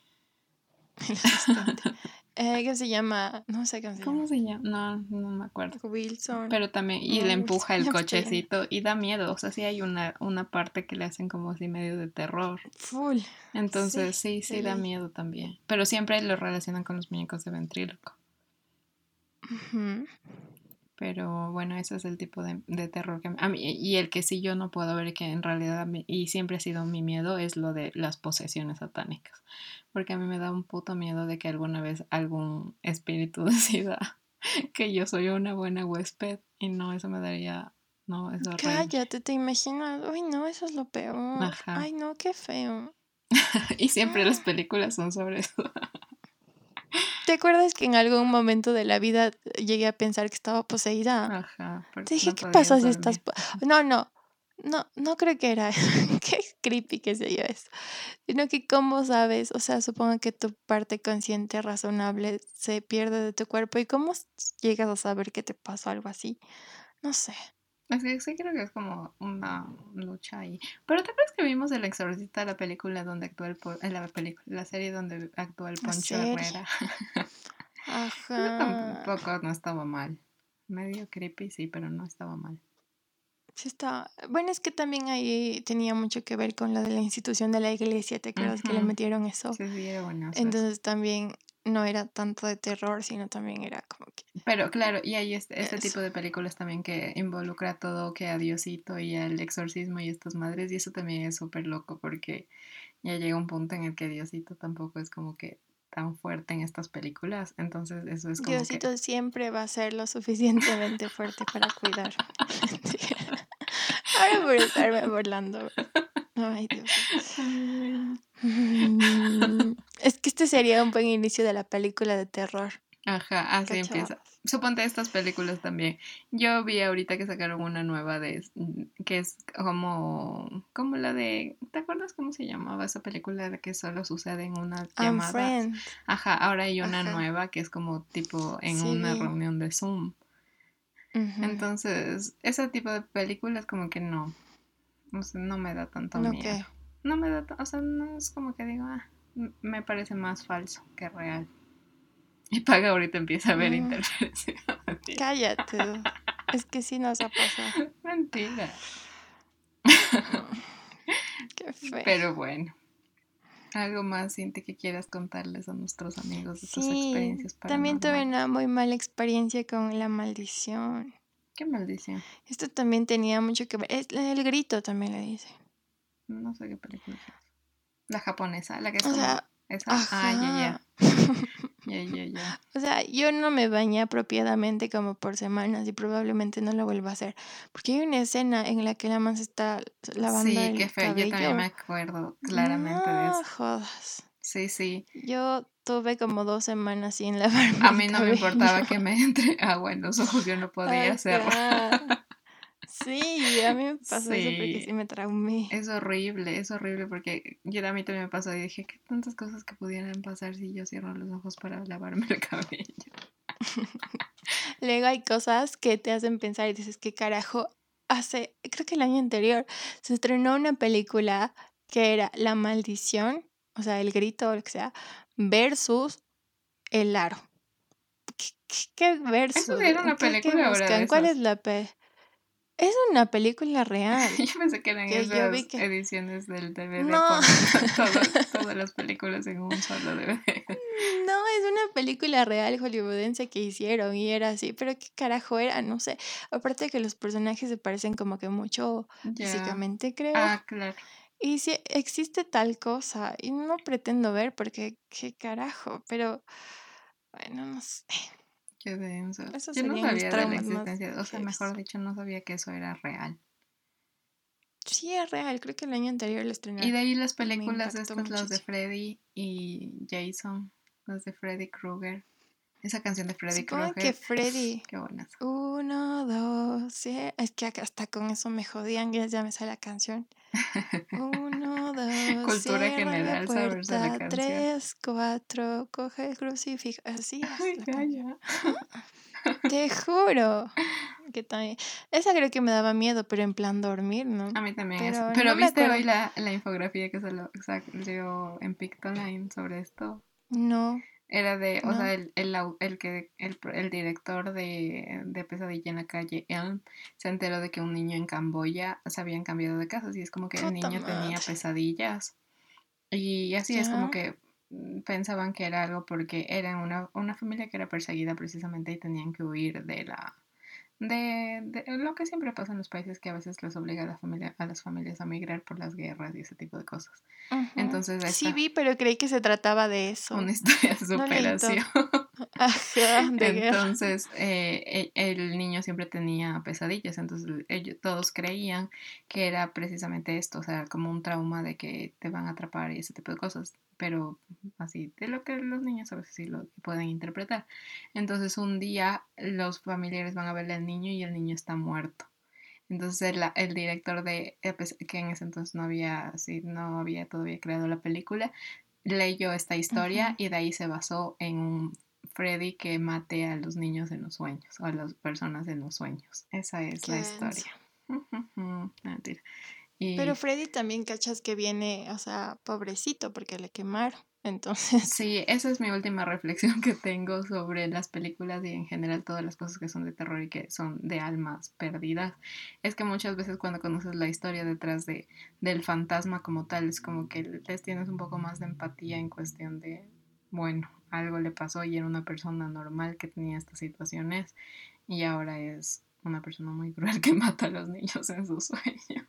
S1: El asistente. Eh, ¿Qué se llama? No sé cómo se
S2: ¿Cómo
S1: llama.
S2: se llama? No, no me acuerdo.
S1: Wilson.
S2: Pero también, y
S1: No,
S2: le
S1: no
S2: empuja el cochecito y da miedo. O sea, sí hay una, una parte que le hacen como así medio de terror.
S1: Full.
S2: Entonces, sí, sí, da miedo también. Pero siempre lo relacionan con los muñecos de ventríloco.
S1: Ujú.
S2: Pero bueno, ese es el tipo de, de terror que a mí, y el que sí yo no puedo ver que en realidad mí- y siempre ha sido mi miedo es lo de las posesiones satánicas. Porque a mí me da un puto miedo de que alguna vez algún espíritu decida que yo soy una buena huésped y no, eso me daría, no, es horrible.
S1: Cállate, te imaginas. Uy, no, eso es lo peor.
S2: Ajá.
S1: Ay, no, qué feo.
S2: Y siempre las películas son sobre eso.
S1: ¿Te acuerdas que en algún momento de la vida llegué a pensar que estaba poseída?
S2: Ajá.
S1: Te dije,
S2: no
S1: ¿qué pasa si estás.? No, no. No, no creo que era. Qué creepy que se yo eso. Sino que, ¿cómo sabes? O sea, supongo que tu parte consciente razonable se pierde de tu cuerpo. ¿Y cómo llegas a saber que te pasó algo así? No sé.
S2: Es que sí creo que es como una lucha ahí. Pero ¿te acuerdas que vimos El Exorcista, la película donde actúa el... po- eh, La, película, la serie donde actúa el
S1: ¿La
S2: Poncho? Herrera? Eso
S1: Ajá.
S2: tampoco no estaba mal. Medio creepy, sí, pero no estaba mal.
S1: Sí está. Bueno, es que también ahí tenía mucho que ver con lo de la institución de la iglesia. ¿Te acuerdas que le metieron eso?
S2: Sí, sí, era bueno.
S1: Entonces también no era tanto de terror, sino también era como que...
S2: Pero claro, y hay este, este tipo de películas también que involucra todo, que a Diosito y al exorcismo y estas madres, y eso también es súper loco porque ya llega un punto en el que Diosito tampoco es como que tan fuerte en estas películas, entonces eso es como
S1: Diosito siempre va a ser lo suficientemente fuerte para cuidar. Ahora por estarme burlando. Ay, Dios. Mm, Es que este sería un buen inicio de la película de terror.
S2: Ajá, así empieza. Suponte estas películas también. Yo vi ahorita que sacaron una nueva de que es como como la de ¿te acuerdas cómo se llamaba esa película de que solo sucede en una llamada?
S1: friend.
S2: Ajá, ahora hay una
S1: Ajá.
S2: nueva que es como tipo en
S1: Sí,
S2: una reunión de Zoom. Entonces, ese tipo de películas como que no. O sea, no me da tanto
S1: ¿No
S2: miedo. No me da, o sea, no es como que digo, ah, me parece más falso que real. Y Paga ahorita empieza a ver
S1: Mm.
S2: interferencia.
S1: Cállate. Es que sí nos ha pasado.
S2: Mentira.
S1: Qué feo.
S2: Pero bueno. Algo más, Cinti, que quieras contarles a nuestros amigos de tus experiencias
S1: también tuve una muy mala experiencia con la maldición.
S2: Qué maldición.
S1: Esto también tenía mucho que ver. es- El grito también le dice.
S2: No sé qué película es. La japonesa, la que es
S1: O
S2: como
S1: sea,
S2: esa. Ah, ya, ya. Ya, ya, ya.
S1: O sea, yo no me bañé apropiadamente como por semanas y probablemente no lo vuelva a hacer. Porque hay una escena en la que la man se está lavando
S2: Sí,
S1: el
S2: qué feo. Yo también me acuerdo claramente de
S1: No
S2: eso.
S1: jodas.
S2: Sí, sí.
S1: Yo tuve como dos semanas sin lavarme
S2: A mí no me importaba que me entre agua en los ojos, yo no podía hacerlo.
S1: Ajá. Sí, a mí me pasó eso porque
S2: Sí.
S1: sí me traumé.
S2: Es horrible, es horrible porque yo a mí también me pasó y dije, qué tantas cosas que pudieran pasar si yo cierro los ojos para lavarme el cabello.
S1: Luego hay cosas que te hacen pensar y dices, ¿qué carajo? Hace, creo que el año anterior se estrenó una película que era La Maldición, o sea, el grito o lo que sea, versus El Aro. ¿Qué, qué- qué versus?
S2: Eso era una
S1: ¿Qué- qué
S2: película?
S1: ¿Cuál es la pe? Es una película real.
S2: Yo pensé que eran
S1: Que
S2: esas
S1: que-
S2: ediciones del DVD
S1: No.
S2: todas, todas las películas en un solo DVD.
S1: No, es una película real hollywoodense que hicieron y era así, pero qué carajo era, no sé. Aparte que los personajes se parecen como que mucho físicamente, creo.
S2: Ah, claro.
S1: Y si existe tal cosa, y no pretendo ver porque qué carajo, pero bueno, no sé.
S2: Qué denso.
S1: Esos
S2: Yo no sabía de la existencia, o sea, mejor dicho, no sabía que eso era real.
S1: Sí, es real, creo que el año anterior lo
S2: Y de
S1: estrenaron.
S2: ahí las películas estas, las de. Freddy y Jason, las de Freddy Krueger. Esa canción de Freddy
S1: Supongo
S2: Krueger.
S1: que Freddy.
S2: Qué buenas.
S1: Uno, dos, sí. Es que hasta con eso me jodían, ya, ya me sale la canción. Uno, dos,
S2: Cultura general,
S1: la
S2: saberse la
S1: puerta,
S2: canción.
S1: tres, cuatro, coge el crucifijo. Así es
S2: Ay,
S1: la canción.
S2: calla.
S1: Te juro. Que también. Esa creo que me daba miedo, pero en plan dormir, ¿no?
S2: A mí también
S1: Pero
S2: eso. Pero
S1: no
S2: viste hoy la, la infografía que salió, salió en Pictoline sobre esto.
S1: No.
S2: Era de, o sea, el, el, el que el, el director de, de Pesadilla en la calle, Elm, se enteró de que un niño en Camboya se habían cambiado de casa y es como que el niño tenía pesadillas. Y así es como que mm, pensaban que era algo porque eran una, una familia que era perseguida precisamente y tenían que huir de la de, de lo que siempre pasa en los países que a veces les obliga a la familia a las familias a migrar por las guerras y ese tipo de cosas. Entonces
S1: Sí vi, pero creí que se trataba de eso.
S2: Una historia de
S1: No
S2: superación.
S1: Ajá, de guerra.
S2: Entonces, eh, e- el niño siempre tenía pesadillas, entonces ellos todos creían que era precisamente esto, o sea, como un trauma de que te van a atrapar y ese tipo de cosas, pero así, de lo que los niños a veces sí lo pueden interpretar. Entonces, un día los familiares van a verle al niño y el niño está muerto. Entonces el, el director de, eh, pues, que en ese entonces no había, así, no había todavía creado la película, leyó esta historia y de ahí se basó en un Freddy que mate a los niños en los sueños o a las personas en los sueños. Esa es la historia. No, mentira. Y
S1: Pero Freddy también cachas que viene, o sea, pobrecito porque le quemaron. Entonces,
S2: sí, esa es mi última reflexión que tengo sobre las películas y en general todas las cosas que son de terror y que son de almas perdidas. Es que muchas veces cuando conoces la historia detrás de, del fantasma como tal, es como que les tienes un poco más de empatía en cuestión de, bueno, algo le pasó y era una persona normal que tenía estas situaciones y ahora es una persona muy cruel que mata a los niños en sus sueños.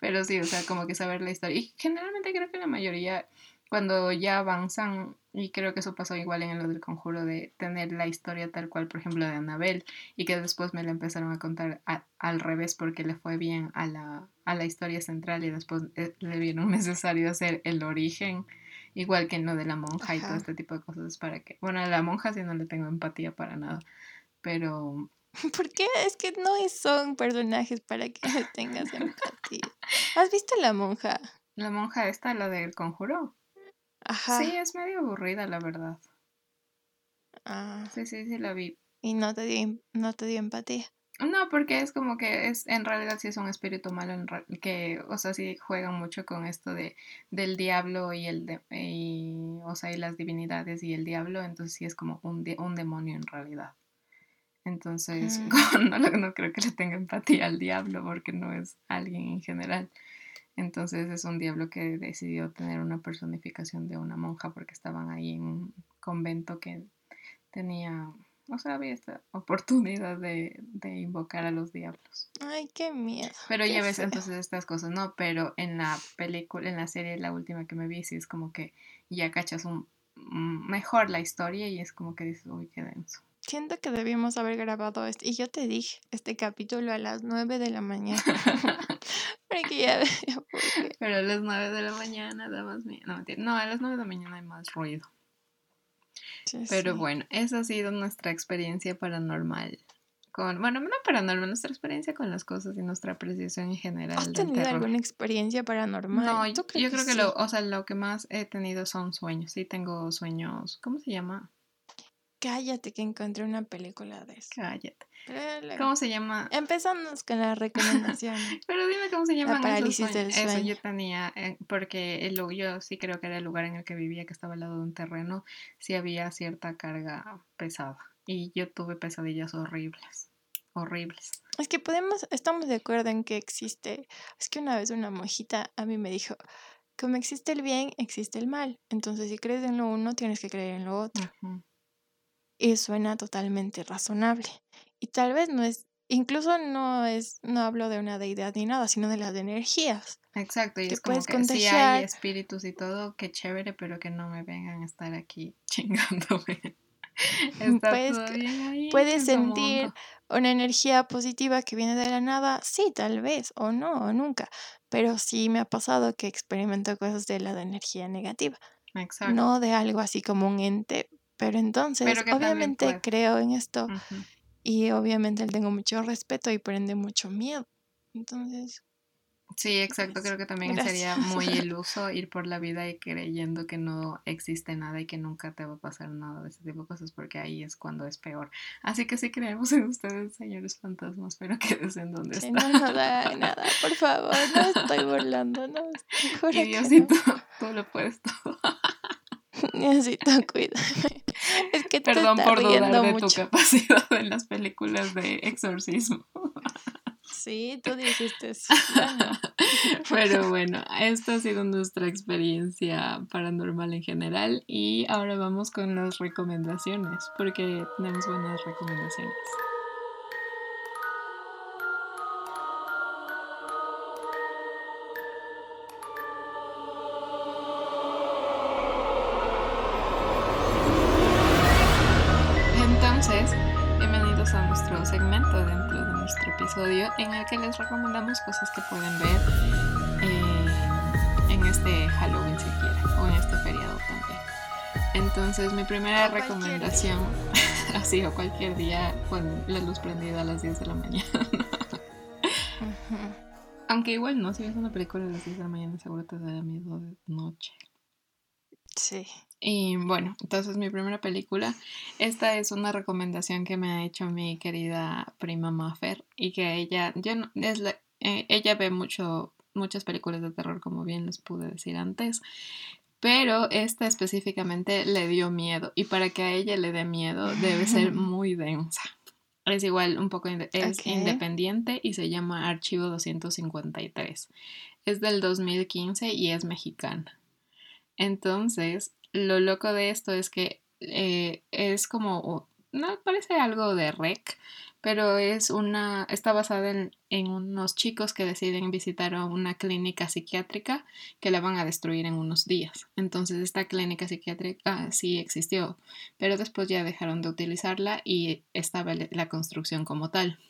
S2: Pero sí, o sea, como que saber la historia. Y generalmente creo que la mayoría, cuando ya avanzan, y creo que eso pasó igual en lo del conjuro, de tener la historia tal cual, por ejemplo, de Anabel, y que después me la empezaron a contar al revés porque le fue bien a la, a la historia central y después eh, le vieron necesario hacer el origen. Igual que en lo de la monja y todo este tipo de cosas para que... Bueno, a la monja sí no le tengo empatía para nada. Pero
S1: ¿por qué? Es que no son personajes para que le tengas empatía. ¿Has visto la monja?
S2: la monja esta, la del conjuro.
S1: Ajá.
S2: Sí, es medio aburrida, la verdad.
S1: Ah,
S2: Sí, sí, sí la vi.
S1: y no te dio, no te dio empatía.
S2: No, porque es como que es, en realidad sí es un espíritu malo, en re- que, o sea, sí juegan mucho con esto de, del diablo y el, de, y, o sea, y las divinidades y el diablo, entonces sí es como un, de- un demonio en realidad. Entonces,
S1: Mm.
S2: no, no creo que le tenga empatía al diablo porque no es alguien en general. Entonces es un diablo que decidió tener una personificación de una monja porque estaban ahí en un convento que tenía, o sea, había esta oportunidad de, de invocar a los diablos.
S1: Ay, qué miedo.
S2: Pero
S1: qué
S2: ya ves
S1: feo.
S2: entonces estas cosas, ¿no? Pero en la película, en la serie, la última que me vi, sí es como que ya cachas un mm, mejor la historia y es como que dices, uy, qué denso.
S1: Siento que debíamos haber grabado este. Y yo te dije, este capítulo a las 9 de la mañana. Para que ya.
S2: Pero a las 9 de la mañana da más miedo. No, no, a las 9 de la mañana hay más ruido. Pero
S1: sí.
S2: bueno, esa ha sido nuestra experiencia paranormal. Con, bueno, no paranormal, nuestra experiencia con las cosas y nuestra apreciación en general
S1: ¿Has tenido
S2: terror.
S1: alguna experiencia paranormal?
S2: No,
S1: Yo
S2: yo creo que, lo, o sea, lo que más he tenido son sueños. Sí, tengo sueños. ¿Cómo se llama?
S1: Cállate que encontré una película de eso.
S2: Cállate.
S1: Pero
S2: ¿Cómo se llama?
S1: Empezamos con las recomendaciones.
S2: Pero dime cómo se llaman esos
S1: parálisis del
S2: Eso yo
S1: sueño.
S2: tenía, eh, porque el, yo sí creo que era el lugar en el que vivía, que estaba al lado de un terreno, sí había cierta carga pesada. Y yo tuve pesadillas horribles, horribles.
S1: Es que podemos, estamos de acuerdo en que existe. Es que una vez una monjita a mí me dijo, como existe el bien, existe el mal. Entonces, si crees en lo uno, tienes que creer en lo otro. Y suena totalmente razonable. Y tal vez no es, incluso no es, no hablo de una deidad ni nada, sino de las energías.
S2: Exacto, y
S1: Que
S2: es como
S1: puedes
S2: que
S1: contagiar.
S2: hay espíritus y todo, qué chévere, pero que no me vengan a estar aquí chingándome. Está
S1: Puedes
S2: todo bien ahí,
S1: puedes sentir
S2: mundo.
S1: Una energía positiva que viene de la nada, sí, tal vez, o no, o nunca. Pero sí me ha pasado que experimento cosas de la de energía negativa.
S2: Exacto.
S1: no de algo así como un ente, pero entonces
S2: Pero
S1: obviamente creo en esto y obviamente le tengo mucho respeto y por ende mucho miedo. Entonces,
S2: Sí, exacto. Creo que también sería muy iluso ir por la vida y creyendo que no existe nada y que nunca te va a pasar nada de ese tipo de cosas, porque ahí es cuando es peor. Así que sí creemos en ustedes, señores fantasmas, pero quédense en donde
S1: si
S2: están.
S1: no hagan nada, por favor, no estoy burlando, no,
S2: Y Diosito, tú lo puedes todo.
S1: Necesito cuidarme. Es que
S2: Perdón por dudar de tu
S1: mucho.
S2: capacidad en las películas de exorcismo.
S1: Sí, tú dijiste eso. Bueno,
S2: Pero bueno, esta ha sido nuestra experiencia paranormal en general y ahora vamos con las recomendaciones, porque tenemos buenas recomendaciones. Episodio en el que les recomendamos cosas que pueden ver eh, en este Halloween si quieren o en este feriado también. Entonces, mi primera
S1: O
S2: recomendación, así o cualquier día con la luz prendida a las 10 de la mañana. Aunque igual no, si ves una película a las 10 de la mañana seguro te da miedo de noche.
S1: Sí.
S2: Y bueno, entonces mi primera película, esta es una recomendación que me ha hecho mi querida prima Maffer y que ella, yo no- es la- eh, ella ve mucho, muchas películas de terror como bien les pude decir antes, pero esta específicamente le dio miedo y para que a ella le dé miedo debe ser muy densa. Es igual un poco, es independiente y se llama Archivo 253. Es del 2015 y es mexicana. Entonces, lo loco de esto es que eh, es como, no parece algo de rec, pero es una, está basada en, unos chicos que deciden visitar una clínica psiquiátrica que la van a destruir en unos días. Entonces, esta clínica psiquiátrica sí existió, pero después ya dejaron de utilizarla y estaba la construcción como tal.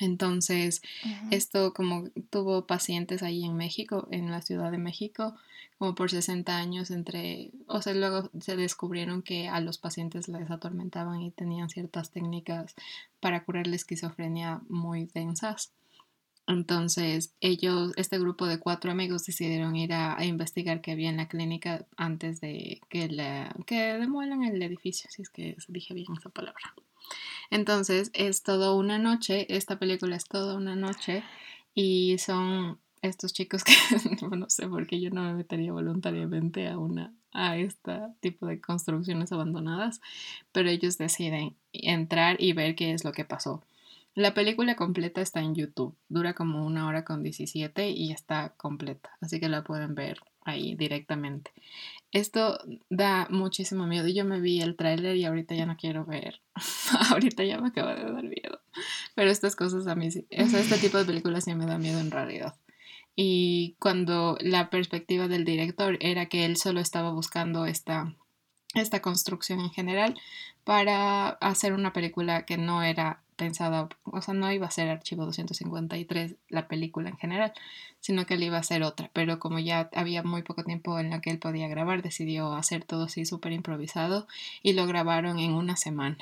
S2: Entonces, esto como tuvo pacientes ahí en México, en la Ciudad de México, como por 60 años entre, o sea, luego se descubrieron que a los pacientes les atormentaban y tenían ciertas técnicas para curar la esquizofrenia muy densas. Entonces, ellos, este grupo de cuatro amigos decidieron ir a, a investigar qué había en la clínica antes de que, la, que demuelan el edificio, si es que dije bien esa palabra. Entonces, es todo una noche, esta película es toda una noche y son estos chicos que no sé por qué yo no me metería voluntariamente a una a este tipo de construcciones abandonadas, pero ellos deciden entrar y ver qué es lo que pasó. La película completa está en YouTube, dura como una hora con 17 y está completa, así que la pueden ver ahí directamente. Esto da muchísimo miedo. Yo me vi el tráiler y ahorita ya no quiero ver. ahorita ya me acaba de dar miedo. Pero estas cosas a mí sí, este tipo de películas sí me da miedo en realidad. Y cuando la perspectiva del director era que él solo estaba buscando esta esta construcción en general para hacer una película que no era pensada, o sea, no iba a ser Archivo 253 la película en general, sino que él iba a ser otra, pero como ya había muy poco tiempo en la que él podía grabar, decidió hacer todo así súper improvisado y lo grabaron en una semana.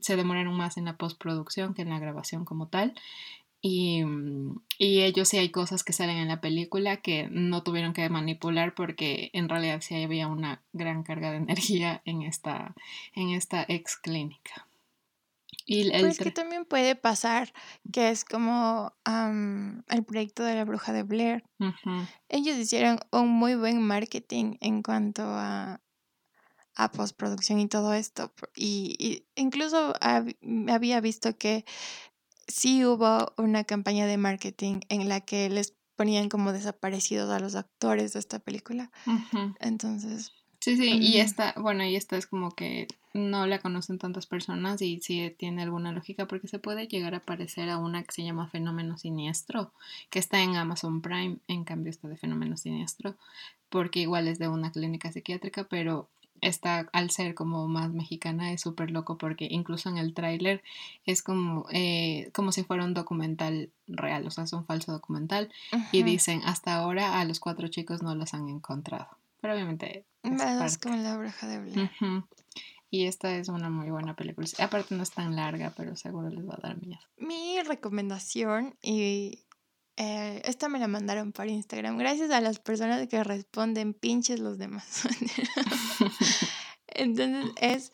S2: Se demoraron más en la postproducción que en la grabación como tal. Y, mm, y ellos sí hay cosas que salen en la película que no tuvieron que manipular porque en realidad sí había una gran carga de energía en esta, en esta ex clínica. Y el
S1: Pues que también puede pasar que es como el proyecto de la bruja de Blair. Ellos hicieron un muy buen marketing en cuanto a, a postproducción y todo esto. Y, y incluso hab- había visto que sí hubo una campaña de marketing en la que les ponían como desaparecidos a los actores de esta película. Entonces,
S2: Sí, sí, y esta, bueno, y esta es como que no la conocen tantas personas y sí tiene alguna lógica porque se puede llegar a parecer a una que se llama Fenómeno Siniestro, que está en Amazon Prime, en cambio está de Fenómeno Siniestro, porque igual es de una clínica psiquiátrica, pero esta al ser como más mexicana es súper loco porque incluso en el tráiler es como, eh, como si fuera un documental real, o sea, es un falso documental y dicen hasta ahora a los cuatro chicos no los han encontrado, pero obviamente es
S1: como la bruja de Blair.
S2: Y esta es una muy buena película. Aparte no es tan larga, pero seguro les va a dar miedo.
S1: Mi recomendación, y eh, esta me la mandaron por Instagram, gracias a las personas que responden pinches los demás. Entonces es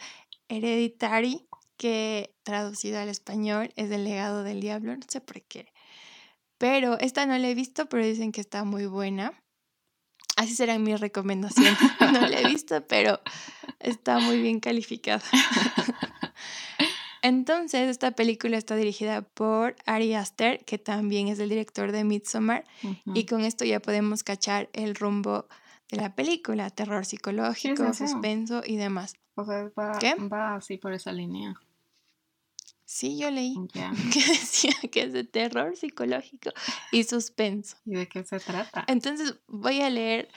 S1: Hereditary, que traducido al español es el legado del diablo, no sé por qué. Pero esta no la he visto, pero dicen que está muy buena. Así será mi recomendación. No la he visto, pero está muy bien calificada. Entonces, esta película está dirigida por Ari Aster, que también es el director de Midsommar, y con esto ya podemos cachar el rumbo de la película, terror psicológico, suspenso y demás.
S2: O sea, va,
S1: ¿Qué?
S2: va así por esa línea.
S1: Sí, yo leí que decía que es de terror psicológico y suspenso.
S2: ¿Y de qué se trata?
S1: Entonces voy a leer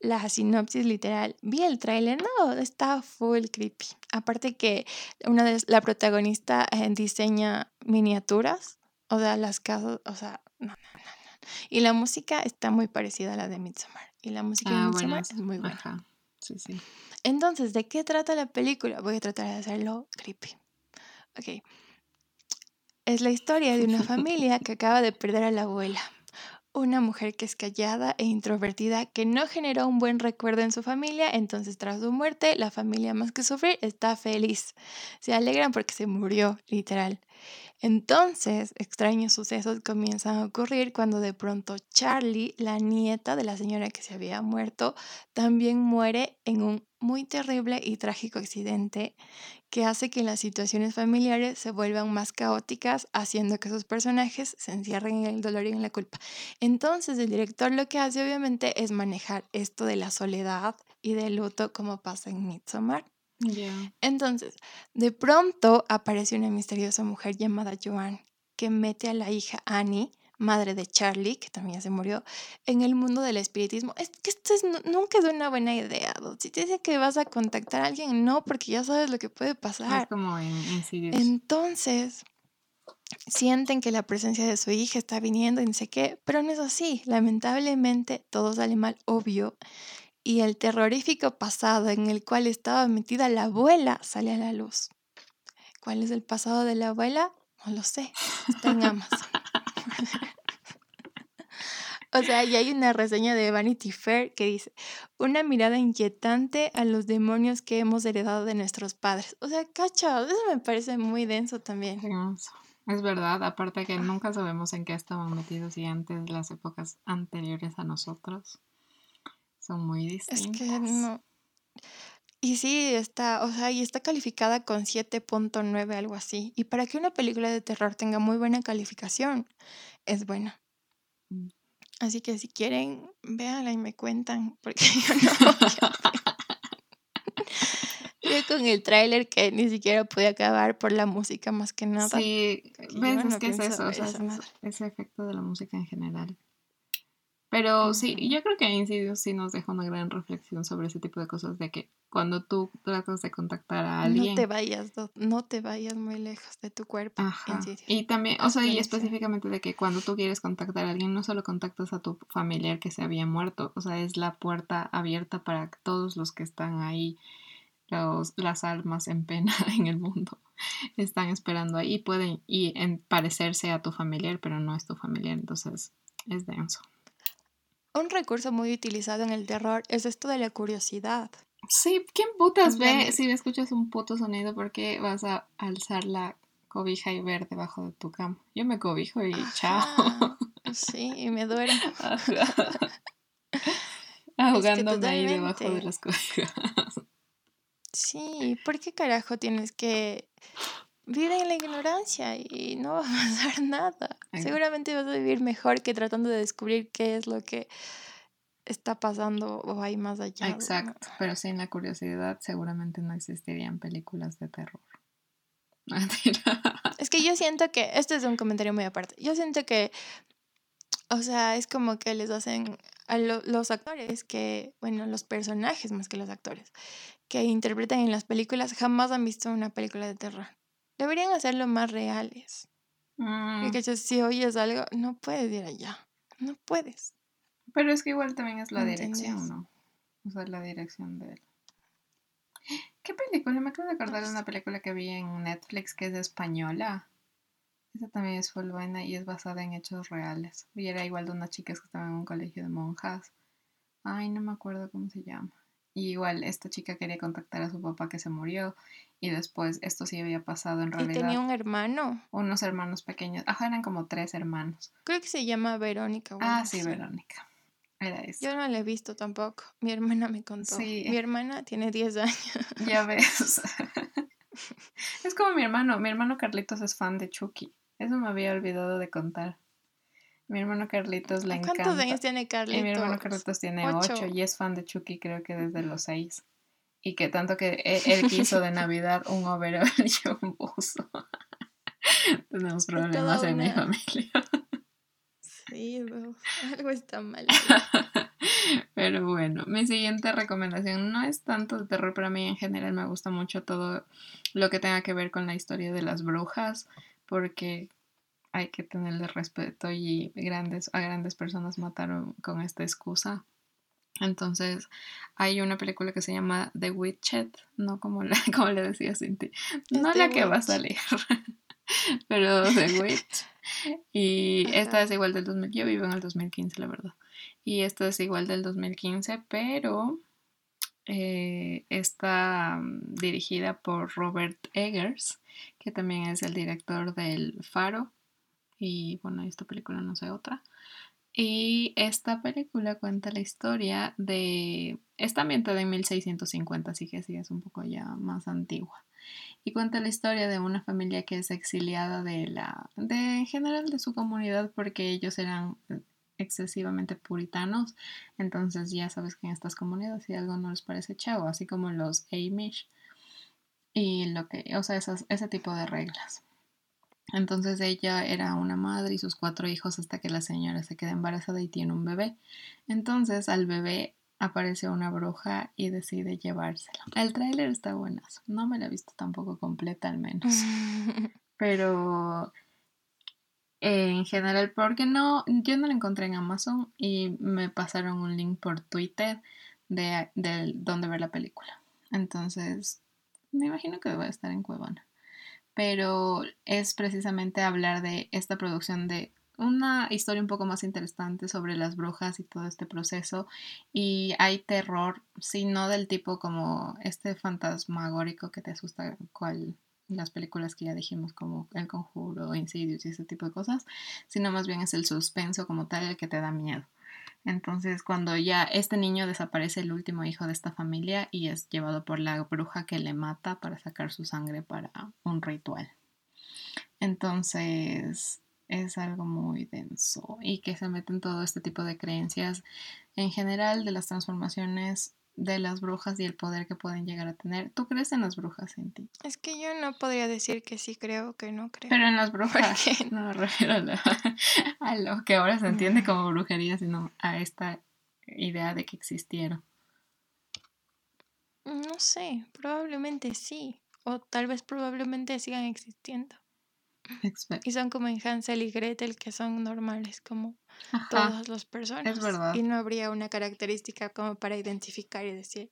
S1: la sinopsis literal. Vi el tráiler, no, está full creepy. Aparte que una de la protagonista eh, diseña miniaturas, o sea, las casas, o sea, no, no, no, no. Y la música está muy parecida a la de Midsommar. Y la música de
S2: Ah,
S1: Midsommar es muy buena.
S2: Ajá. Sí, sí.
S1: Entonces, ¿de qué trata la película? Voy a tratar de hacerlo creepy. Ok. Es la historia de una familia que acaba de perder a la abuela. Una mujer que es callada e introvertida que no generó un buen recuerdo en su familia, entonces tras su muerte la familia más que sufrir está feliz. Se alegran porque se murió, literal. Entonces, extraños sucesos comienzan a ocurrir cuando de pronto Charlie, la nieta de la señora que se había muerto, también muere en un muy terrible y trágico accidente que hace que las situaciones familiares se vuelvan más caóticas, haciendo que sus personajes se encierren en el dolor y en la culpa. Entonces, el director lo que hace obviamente es manejar esto de la soledad y del luto como pasa en Midsommar.
S2: Ya.
S1: Entonces, de pronto aparece una misteriosa mujer llamada Joan que mete a la hija Annie, madre de Charlie, que también se murió, en el mundo del espiritismo. Es que esto es, nu- nunca es una buena idea. Si te dicen que vas a contactar a alguien, no, porque ya sabes lo que puede
S2: Es
S1: pasar.
S2: como en Insidious.
S1: Entonces, sienten que la presencia de su hija está viniendo y no sé qué, pero no es así. Lamentablemente, todo sale mal, obvio. Y el terrorífico pasado en el cual estaba metida la abuela sale a la luz. ¿Cuál es el pasado de la abuela? No lo sé. Está en Amazon. O sea, y hay una reseña de Vanity Fair que dice, una mirada inquietante a los demonios que hemos heredado de nuestros padres. O sea, cacha, eso me parece muy denso también.
S2: Es verdad, aparte que nunca sabemos en qué estaban metidos y antes las épocas anteriores a nosotros son muy
S1: Es
S2: distintas.
S1: que no. Y sí, está, o sea, y está calificada con 7.9, algo así. Y para que una película de terror tenga muy buena calificación, es buena.
S2: Mm.
S1: Así que si quieren, véanla y me cuentan, porque yo no. Yo con el tráiler que ni siquiera pude acabar por la música más que nada.
S2: Sí, ves,
S1: yo
S2: es que es eso, o sea, es ese efecto de la música en general. Pero sí, yo creo que Insidious sí nos deja una gran reflexión sobre ese tipo de cosas, de que cuando tú tratas de contactar a
S1: No
S2: alguien.
S1: te vayas, no te vayas muy lejos de tu cuerpo.
S2: Ajá. Y también, o sea, y específicamente de que cuando tú quieres contactar a alguien, no solo contactas a tu familiar que se había muerto, o sea, es la puerta abierta para todos los que están ahí, los, las almas en pena en el mundo, están esperando ahí, pueden y en parecerse a tu familiar, pero no es tu familiar, entonces es denso.
S1: Un recurso muy utilizado en el terror es esto de la curiosidad.
S2: Sí, ¿quién putas ve si escuchas un puto sonido porque vas a alzar la cobija y ver debajo de tu cama? Yo me cobijo y chao.
S1: Sí, y me duermo.
S2: Ahogándome ahí debajo de las cobijas.
S1: Sí, ¿por qué carajo tienes que vivir en la ignorancia y no va a pasar nada?
S2: Ay.
S1: Seguramente vas a vivir mejor que tratando de descubrir qué es lo que está pasando o hay más allá. ¿no?
S2: Exacto, pero sin la curiosidad seguramente no existirían películas de terror.
S1: Es que yo siento que, esto es un comentario muy aparte, yo siento que, o sea, es como que les hacen a lo- los actores que, bueno, los personajes más que los actores, que interpretan en las películas, jamás han visto una película de terror. Deberían hacerlo más reales.
S2: Mm,
S1: Porque si oyes algo, no puedes ir allá. No puedes.
S2: pero es que igual también es la
S1: ¿Me
S2: dirección? ¿no? O sea, la dirección de él. ¿Qué película? Me acabo de acordar de una película que vi en Netflix que es española. Esa también es full buena y es basada en hechos reales. Y era igual de unas chicas que estaban en un colegio de monjas. Ay, no me acuerdo cómo se llama. Y igual esta chica quería contactar a su papá que se murió. Y después esto sí había pasado en
S1: Y
S2: realidad.
S1: tenía un hermano.
S2: Unos hermanos pequeños. Ajá, eran como tres hermanos.
S1: Creo que se llama Verónica.
S2: Ah, sí,
S1: así.
S2: Verónica. Era eso.
S1: Yo no la he visto tampoco. Mi hermana me contó.
S2: Sí.
S1: Mi hermana tiene 10 años.
S2: Ya ves. es como mi hermano. Mi hermano Carlitos es fan de Chucky. Eso me había olvidado de contar. Mi hermano Carlitos le
S1: ¿Cuántos
S2: encanta.
S1: años tiene
S2: Y
S1: Carlitos?
S2: mi hermano Carlitos tiene
S1: Ocho.
S2: 8 y es fan de Chucky creo que desde los 6. Y que tanto que e- él quiso de Navidad un overall y un buzo. Tenemos problemas en mi familia.
S1: Sí, bro, algo está mal.
S2: Pero bueno, mi siguiente recomendación no es tanto de terror, pero a mí en general me gusta mucho todo lo que tenga que ver con la historia de las brujas, porque hay que tenerle respeto y grandes, a grandes personas mataron con esta excusa. Entonces, hay una película que se llama The Witched, no como, la, como le decía Cinti, no
S1: The
S2: la que va a salir, pero The Witch. Y esta es igual del 2000, yo vivo en el 2015, la verdad. Y esta es igual del 2015, pero eh, está mm, dirigida por Robert Eggers, que también es el director del Faro. Y bueno, esta película no sé otra. Y esta película cuenta la historia de... Está ambientada en 1650, así que sí es un poco ya más antigua. Y cuenta la historia de una familia que es exiliada de la... de en general de su comunidad porque ellos eran excesivamente puritanos. Entonces ya sabes que en estas comunidades si algo no les parece chavo, así como los Amish. Y lo que... o sea, esas- ese tipo de reglas. Entonces ella era una madre y sus cuatro hijos hasta que la señora se queda embarazada y tiene un bebé. Entonces al bebé aparece una bruja y decide llevárselo. El tráiler está buenazo. No me lo he visto tampoco completa al menos. Pero en general, porque no, yo no lo encontré en Amazon y me pasaron un link por Twitter de, de dónde ver la película. Entonces, me imagino que va a estar en Cuevana. Pero es precisamente hablar de esta producción de una historia un poco más interesante sobre las brujas y todo este proceso. Y hay terror, sí, no del tipo como este fantasmagórico que te asusta, cual las películas que ya dijimos como El Conjuro, Insidious y ese tipo de cosas, sino más bien es el suspenso como tal el que te da miedo. Entonces, cuando ya este niño desaparece el último hijo de esta familia y es llevado por la bruja que le mata para sacar su sangre para un ritual. Entonces, es algo muy denso y que se mete en todo este tipo de creencias en general de las transformaciones de las brujas y el poder que pueden llegar a tener. ¿Tú crees en las brujas en ti?
S1: Es que yo no podría decir que sí creo o que no creo.
S2: Pero en las brujas.
S1: qué?
S2: No me refiero a, la- a lo que ahora se entiende como brujería, sino a esta idea de que existieron.
S1: No sé, probablemente sí. O tal vez probablemente sigan existiendo. Y son como en Hansel y Gretel, que son normales como
S2: Ajá,
S1: todas las personas.
S2: verdad.
S1: Y no habría una característica como para identificar y decir,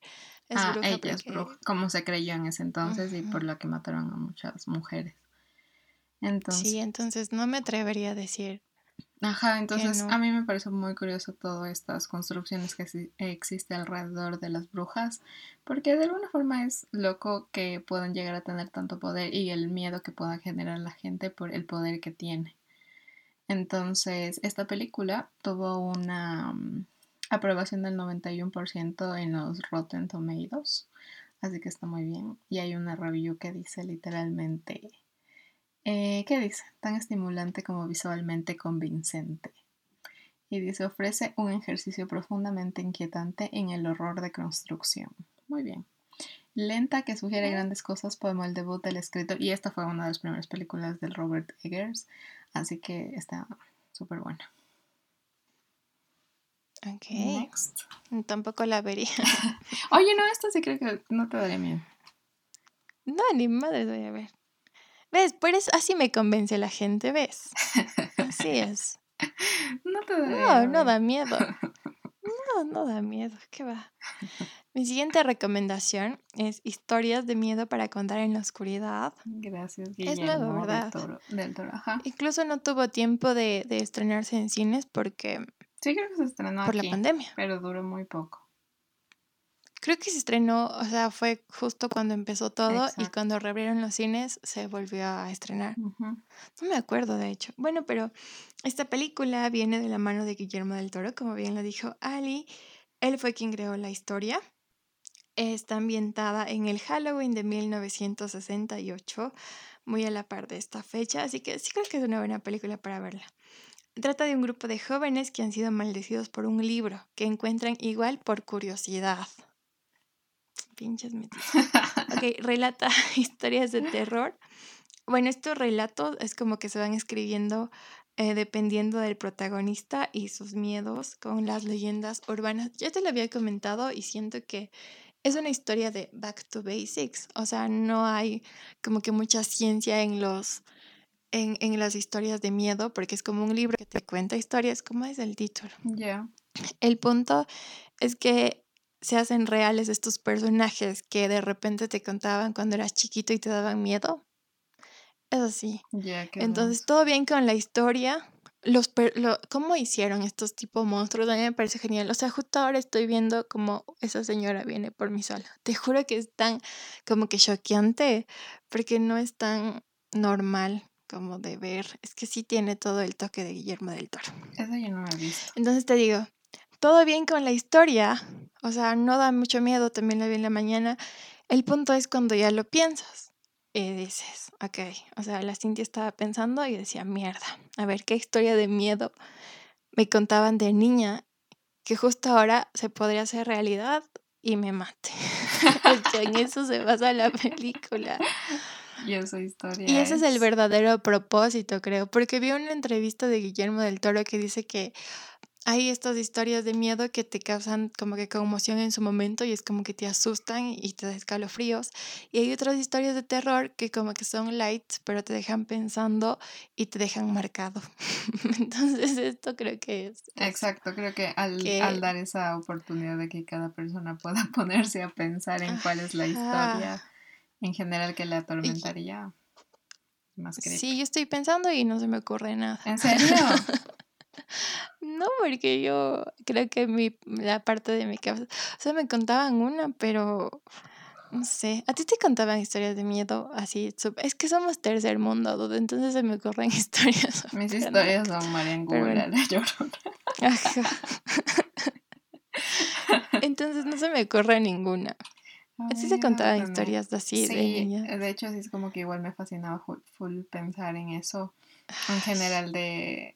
S1: es
S2: ah,
S1: bruja
S2: ella es
S1: porque...
S2: bruja, como se creyó en ese entonces y por lo que mataron a muchas mujeres. Entonces,
S1: Sí, entonces no me atrevería a decir
S2: Ajá, entonces
S1: no.
S2: a mí me parece muy curioso todas estas construcciones que exi- existe alrededor de las brujas, porque de alguna forma es loco que puedan llegar a tener tanto poder y el miedo que pueda generar la gente por el poder que tiene. Entonces, esta película tuvo una mm, aprobación del 91% en los Rotten Tomatoes, así que está muy bien. Y hay una review que dice literalmente eh, ¿Qué dice? Tan estimulante como visualmente convincente. Y dice, ofrece un ejercicio profundamente inquietante en el horror de construcción. Muy bien. Lenta que sugiere grandes cosas como el debut del escritor. Y esta fue una de las primeras películas del Robert Eggers. Así que está súper buena.
S1: Ok,
S2: Next.
S1: tampoco la vería.
S2: Oye, no, esta sí creo que no te daría miedo.
S1: No, ni madre voy a ver. ¿Ves? Por eso así me convence la gente, ¿ves? Así es.
S2: No te daría
S1: No, no
S2: miedo.
S1: da miedo. No, no da miedo. ¿Qué va? Mi siguiente recomendación es historias de miedo para contar en la oscuridad.
S2: Gracias,
S1: Es
S2: Guillermo
S1: nuevo,
S2: del
S1: ¿verdad?
S2: Toro. Del Toro, ajá.
S1: Incluso no tuvo tiempo de, de estrenarse en cines porque
S2: Sí, creo que se estrenó
S1: por la pandemia.
S2: pero duró muy poco.
S1: Creo que se estrenó, o sea, fue justo cuando empezó todo y cuando reabrieron los cines se volvió a estrenar. No me acuerdo, de hecho. Bueno, pero esta película viene de la mano de Guillermo del Toro, como bien lo dijo Ali. Él fue quien creó la historia. Está ambientada en el Halloween de 1968, muy a la par de esta fecha, así que sí creo que es una buena película para verla. Trata de un grupo de jóvenes que han sido maldecidos por un libro que encuentran igual por curiosidad. Pinches metiches. Ok, relata historias de terror. Bueno, estos relatos es como que se van escribiendo eh, dependiendo del protagonista y sus miedos con las leyendas urbanas. Ya te lo había comentado y siento que es una historia de back to basics. O sea, no hay como que mucha ciencia en los en, en las historias de miedo, porque es como un libro que te cuenta historias, como es el título.
S2: Ya.
S1: El punto es que se hacen reales estos personajes que de repente te contaban cuando eras chiquito y te daban miedo. Es así. Entonces, todo bien con la historia. Los per- lo- ¿Cómo hicieron estos tipos monstruos? A mí me parece genial. O sea, justo ahora estoy viendo como esa señora viene por mi sala. Te juro que es tan como que choqueante, porque no es tan normal como de ver. Es que sí tiene todo el toque de Guillermo del Toro.
S2: Eso yo no lo he visto.
S1: Entonces te digo, todo bien con la historia, o sea, no da mucho miedo, también la vi en la mañana. El punto es cuando ya lo piensas y dices, ok, o sea, la Cintia estaba pensando y decía, mierda, a ver, ¿qué historia de miedo me contaban de niña que justo ahora se podría hacer realidad y me mate? Porque en eso se basa la película.
S2: Y esa historia.
S1: Y ese es el verdadero propósito, creo, porque vi una entrevista de Guillermo del Toro que dice que hay estas historias de miedo que te causan como que conmoción en su momento y es como que te asustan y te da escalofríos. Y hay otras historias de terror que como que son light, pero te dejan pensando y te dejan marcado. Entonces esto creo que es...
S2: Exacto, creo que al,
S1: que-
S2: al dar esa oportunidad de que cada persona pueda ponerse a pensar en cuál es la historia
S1: Ajá.
S2: en general que le atormentaría, más.
S1: Sí, yo estoy pensando y no se me ocurre nada.
S2: ¿En serio?
S1: No, porque yo creo que mi, la parte de mi cabeza, o sea, me contaban una, pero no sé, a ti te contaban historias de miedo así, es que somos tercer mundo, dude, entonces se me ocurren historias.
S2: Mis historias son Marian
S1: Pero
S2: Google,
S1: bueno.
S2: la llorona.
S1: Ajá. Entonces no se me ocurre ninguna. Así se contaban
S2: no, no.
S1: historias así de niña.
S2: de hecho sí es como que igual me fascinaba full, full pensar en eso, en general de...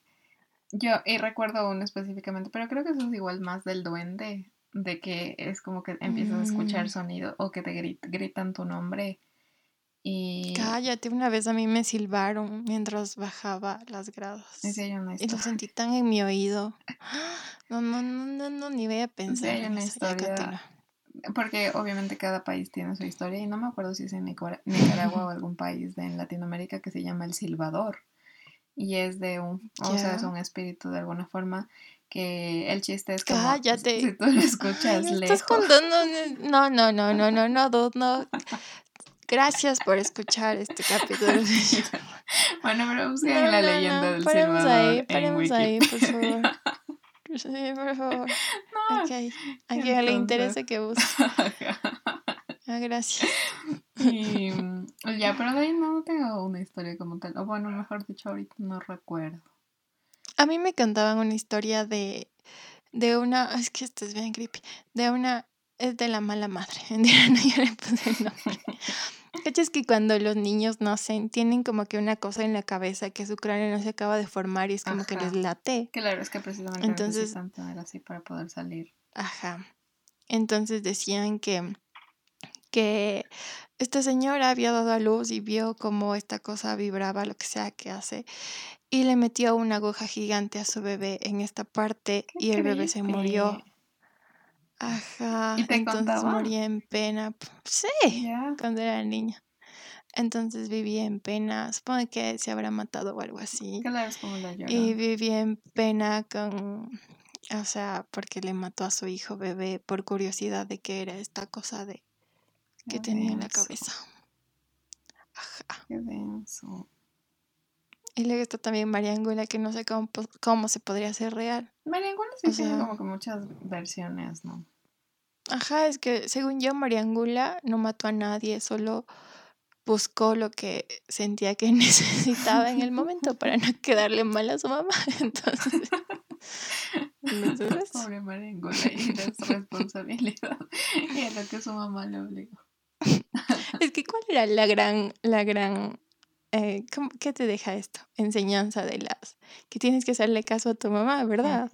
S2: Yo, y recuerdo uno específicamente, pero creo que eso es igual más del duende, de que es como que empiezas a escuchar
S1: Mm.
S2: sonido o que te grit- gritan tu nombre y...
S1: Cállate, una vez a mí me silbaron mientras bajaba las gradas. Y lo sentí tan en mi oído. No, no, no, no, no, ni voy a pensar
S2: hay una historia porque obviamente cada país tiene su historia y no me acuerdo si es en Nicaragua o algún país de en Latinoamérica que se llama el silbador y es de un, o sea, es un espíritu de alguna forma que el chiste es como
S1: Cállate.
S2: si tú lo
S1: Ay,
S2: escuchas
S1: me
S2: lejos.
S1: estás contando. No, no, no, no, no, no, dude, no. Gracias por escuchar este capítulo.
S2: Bueno, pero busquen
S1: No,
S2: la
S1: no,
S2: leyenda
S1: no,
S2: del
S1: paremos
S2: silbador
S1: ahí, paremos ahí, por favor. Sí, por favor.
S2: No,
S1: Ok, a quien le interese que busque. Ah, gracias.
S2: Y mm, ya, pero de ahí no tengo una historia como tal. O bueno, mejor dicho, ahorita no recuerdo.
S1: A mí me contaban una historia de, de una, es que esto es bien creepy, de una, es de la mala madre, no, yo le puse el nombre. ¿Cachas que cuando los niños nacen tienen como que una cosa en la cabeza que su cráneo no se acaba de formar y es como que les late?
S2: Claro, es que precisamente
S1: Entonces-
S2: necesitan tener así para poder salir.
S1: Ajá. Entonces decían que, que esta señora había dado a luz y vio cómo esta cosa vibraba, lo que sea que hace, y le metió una aguja gigante a su bebé en esta parte
S2: Qué
S1: y el bebé se murió. Ajá,
S2: ¿Y te
S1: entonces
S2: contaba?
S1: moría en pena. Sí, cuando era niña. Entonces vivía en pena. Supongo que se habrá matado o algo así.
S2: Claro, es como la.
S1: Y vivía en pena con, o sea, porque le mató a su hijo bebé por curiosidad de qué era esta cosa de que
S2: Qué
S1: tenía en la cabeza. Ajá.
S2: Qué denso.
S1: Y luego está también Mariangula, que no sé cómo, cómo se podría hacer real.
S2: Mariangula sí
S1: O
S2: tiene
S1: sea-
S2: como que muchas versiones, ¿no?
S1: Ajá, es que según yo, Mariangula no mató a nadie, solo buscó lo que sentía que necesitaba en el momento para no quedarle mal a su mamá. Entonces,
S2: Pobre Mariangula y su responsabilidad. Y a lo que su mamá le obligó.
S1: es que ¿cuál era la gran, la gran, eh, qué te deja esto? Enseñanza de las, que tienes que hacerle caso a tu mamá, ¿verdad?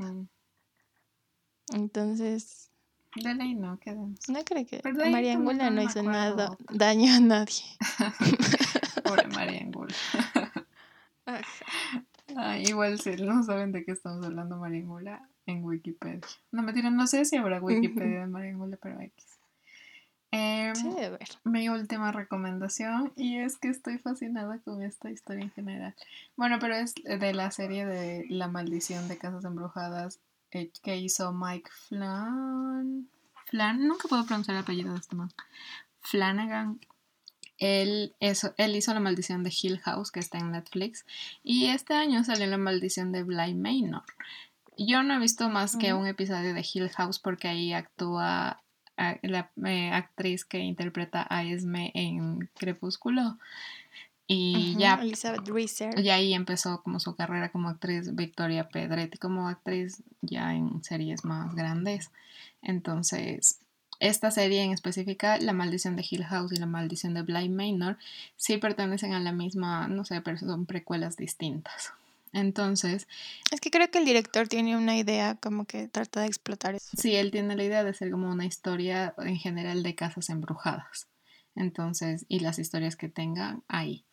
S1: Entonces,
S2: De ley no, denso.
S1: no creo que María Angula
S2: no
S1: hizo nada, daño a nadie.
S2: Pobre Mariangula. Ah, igual si no saben de qué estamos hablando Mariangula en Wikipedia. No me no sé si habrá Wikipedia de Mariangula, pero X. Em, mi última recomendación y es que estoy fascinada con esta historia en general. Bueno, pero es de la serie de La maldición de casas embrujadas eh, que hizo Mike Flan. Flan, nunca puedo pronunciar el apellido de este man. Flanagan. Él, eso, él hizo La maldición de Hill House, que está en Netflix. Y este año salió La maldición de Bly Manor. Yo no he visto más que un episodio de Hill House porque ahí actúa la eh, actriz que interpreta a Esme en Crepúsculo. Y
S1: Ujú,
S2: ya,
S1: Elizabeth
S2: ya ahí empezó como su carrera como actriz Victoria Pedretti, como actriz ya en series más grandes. Entonces, esta serie en específica, La Maldición de Hill House y La Maldición de Bly Manor, sí pertenecen a la misma, no sé, pero son precuelas distintas. Entonces,
S1: Es que creo que el director tiene una idea como que trata de explotar eso.
S2: Sí, él tiene la idea de ser como una historia en general de casas embrujadas. Entonces, y las historias que tengan ahí.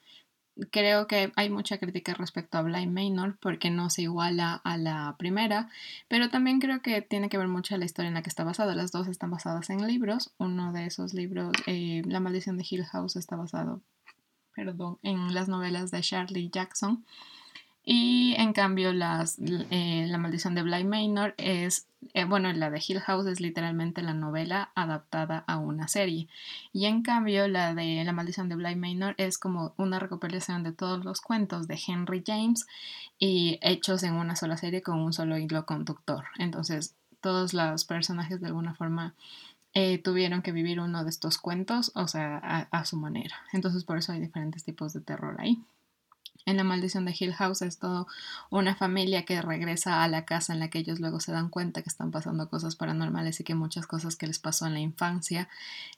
S2: Creo que hay mucha crítica respecto a Blind Manor porque no se iguala a la primera, pero también creo que tiene que ver mucho la historia en la que está basada. Las dos están basadas en libros. Uno de esos libros, eh, La maldición de Hill House, está basado, perdón, en las novelas de Charlie Jackson. Y en cambio, las, eh, La maldición de Bly Manor es, eh, bueno, la de Hill House es literalmente la novela adaptada a una serie. Y en cambio, la de La maldición de Bly Manor es como una recopilación de todos los cuentos de Henry James y hechos en una sola serie con un solo hilo conductor. Entonces, todos los personajes de alguna forma eh, tuvieron que vivir uno de estos cuentos, o sea, a su manera. Entonces, por eso hay diferentes tipos de terror ahí. En La maldición de Hill House es todo una familia que regresa a la casa en la que ellos luego se dan cuenta que están pasando cosas paranormales y que muchas cosas que les pasó en la infancia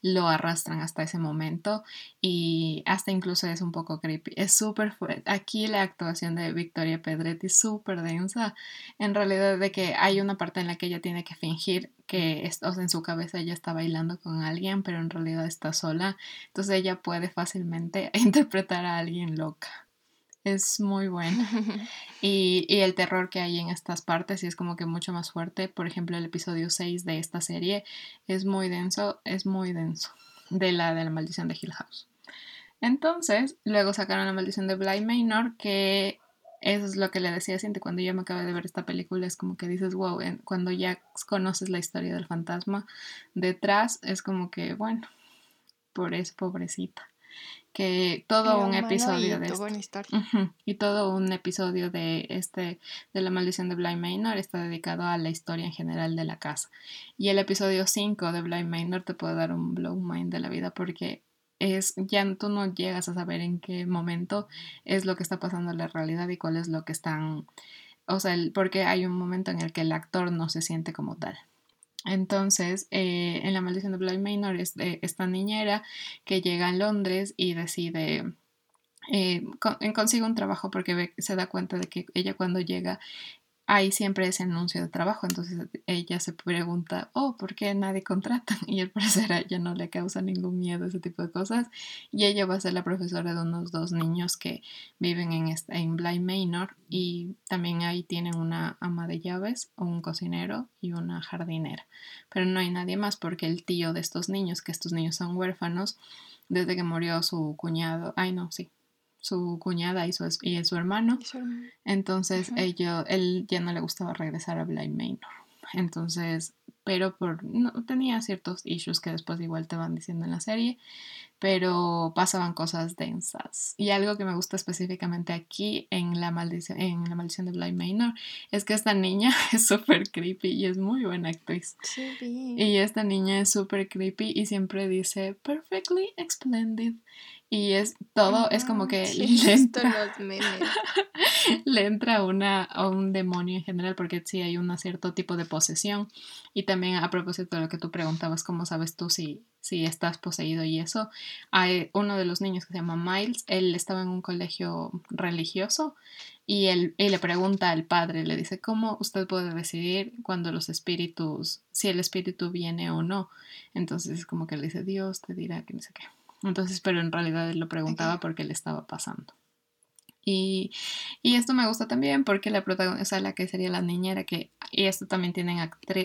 S2: lo arrastran hasta ese momento y hasta incluso es un poco creepy. Es súper. Aquí la actuación de Victoria Pedretti es súper densa. En realidad de que hay una parte en la que ella tiene que fingir que en su cabeza ella está bailando con alguien, pero en realidad está sola. Entonces ella puede fácilmente interpretar a alguien loca. Es muy bueno. Y, y el terror que hay en estas partes sí es como que mucho más fuerte. Por ejemplo, el episodio 6 de esta serie es muy denso, es muy denso. De la de la maldición de Hill House. Entonces, luego sacaron la maldición de Bly Manor, que eso es lo que le decía a Cinti cuando yo me acabé de ver esta película, es como que dices, wow, cuando ya conoces la historia del fantasma detrás, es como que, bueno, por eso, pobrecita. Que todo
S1: Era
S2: un episodio
S1: y
S2: de esto. Ujú, Y todo un episodio de este de la maldición de Bly Manor está dedicado a la historia en general de la casa. Y el episodio 5 de Bly Manor te puede dar un blow mind de la vida porque es ya tú no llegas a saber en qué momento es lo que está pasando en la realidad y cuál es lo que están o sea, el- porque hay un momento en el que el actor no se siente como tal. Entonces, eh, en La Maldición de Bly Manor es de esta niñera que llega a Londres y decide eh, con- consigue un trabajo porque se da cuenta de que ella cuando llega hay siempre ese anuncio de trabajo, entonces ella se pregunta, oh, ¿por qué nadie contrata? Y al parecer a ella no le causa ningún miedo ese tipo de cosas y ella va a ser la profesora de unos dos niños que viven en, esta, en Bly Manor y también ahí tienen una ama de llaves, un cocinero y una jardinera, pero no hay nadie más porque el tío de estos niños, que estos niños son huérfanos, desde que murió su cuñado, ay no, sí, su cuñada y su, y su hermano,
S1: Y su hermano.
S2: entonces
S1: Ujú.
S2: ello- él ya no le gustaba regresar a Bly Manor. Entonces, pero por no, tenía ciertos issues que después igual te van diciendo en la serie, pero pasaban cosas densas. Y algo que me gusta específicamente aquí en la maldición, en la maldición de Bly Manor es que esta niña es súper creepy y es muy buena actriz.
S1: Sí.
S2: Y esta niña es súper creepy y siempre dice perfectly splendid. Y es todo, es como que
S1: sí,
S2: le
S1: he visto
S2: entra
S1: los memes.
S2: le entra una, a un demonio en general porque sí hay un cierto tipo de posesión. Y también a propósito de lo que tú preguntabas, ¿cómo sabes tú si, si estás poseído y eso? Hay uno de los niños que se llama Miles, él estaba en un colegio religioso y él, él le pregunta al padre, le dice, ¿cómo usted puede decidir cuando los espíritus, si el espíritu viene o no? Entonces es como que le dice, Dios te dirá que no sé qué. Entonces, pero en realidad él lo preguntaba
S1: Ok.
S2: porque le estaba pasando. Y, y esto me gusta también porque la protagonista, o sea, la que sería la niñera, que, y esto también tienen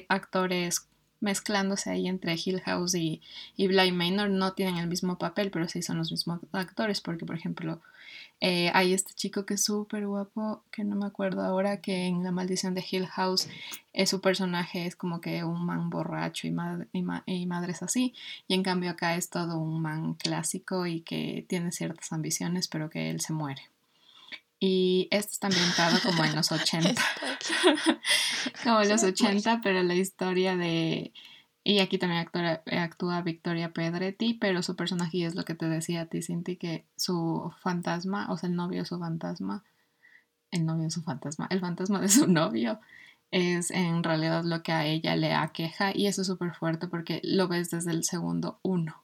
S2: actores mezclándose ahí entre Hill House y, y Bly Manor, no tienen el mismo papel, pero sí son los mismos actores, porque por ejemplo, eh, hay este chico que es súper guapo, que no me acuerdo ahora, que en La Maldición de Hill House eh, su personaje es como que un man borracho y, mad- y, ma- y madres así, y en cambio acá es todo un man clásico y que tiene ciertas ambiciones, pero que él se muere. Y esto está ambientado como en los 80
S1: Está aquí.
S2: como en los
S1: Sí,
S2: 80, pero la historia de... Y aquí también actúa, actúa Victoria Pedretti, pero su personaje es lo que te decía a ti, Cinti, que su fantasma, o sea, el novio su fantasma, el novio su fantasma, el fantasma de su novio, es en realidad lo que a ella le aqueja y eso es súper fuerte porque lo ves desde el segundo uno.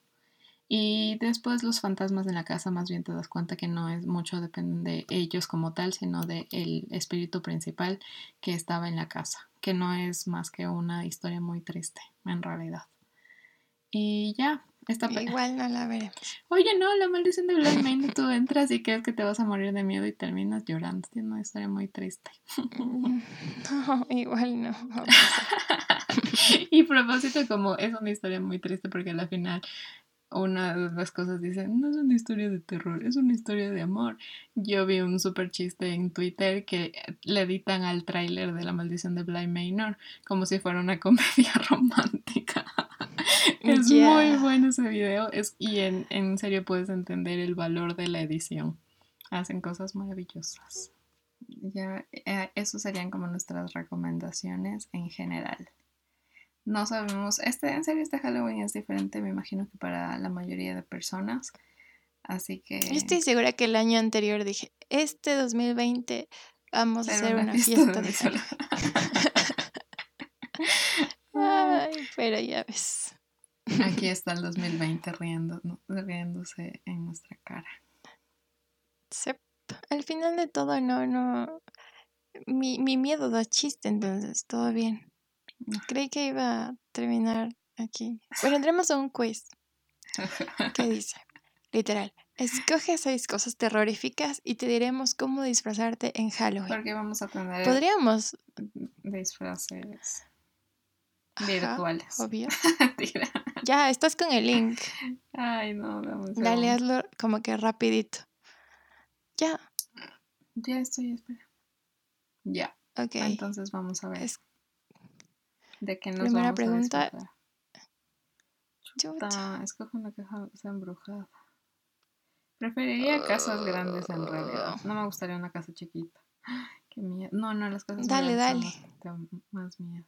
S2: Y después los fantasmas en la casa más bien te das cuenta que no es mucho depende de ellos como tal, sino del espíritu principal que estaba en la casa, que no es más que una historia muy triste en realidad. Y ya, esta
S1: Igual no la veremos.
S2: Oye, no, la maldición de Black Maid, tú entras y crees que te vas a morir de miedo y terminas llorando. Tiene una historia muy triste.
S1: No, igual no.
S2: y propósito, como es una historia muy triste porque al final una de las cosas dice, no es una historia de terror, es una historia de amor. Yo vi un super chiste en Twitter que le editan al tráiler de La maldición de Bly Manor como si fuera una comedia romántica. es
S1: Ya.
S2: muy bueno ese video es, y en, en serio puedes entender el valor de la edición. Hacen cosas maravillosas. Ya, eh, eso serían como nuestras recomendaciones en general. No sabemos, este, en serio, este Halloween es diferente, me imagino que para la mayoría de personas. Así que.
S1: Yo estoy segura que el año anterior dije, este 2020 vamos a hacer
S2: una
S1: una
S2: fiesta de.
S1: Halloween. Ay, pero ya ves.
S2: Aquí está el 2020 riendo, ¿no? riéndose en nuestra cara.
S1: Sep, Al final de todo, no, no. Mi, mi miedo da chiste, entonces todo bien. Creí que iba a terminar aquí. Bueno, entremos a un quiz. ¿Qué dice? Literal. Escoge seis cosas terroríficas y te diremos cómo disfrazarte en Halloween.
S2: Porque vamos a tener
S1: Podríamos.
S2: disfraces
S1: Ajá,
S2: virtuales.
S1: obvio. Ya, estás con el link.
S2: Ay, no, dame un
S1: Dale, hazlo como que rapidito. Ya,
S2: Ya estoy, espera. Ya,
S1: ok.
S2: entonces vamos a ver
S1: Es-
S2: de qué nos
S1: primera
S2: vamos
S1: pregunta.
S2: a.
S1: Chuta.
S2: Una caja embrujada. Preferiría casas grandes en realidad. No me gustaría una casa chiquita. Qué miedo. No, no, las casas
S1: Dale, dale.
S2: son más miedo.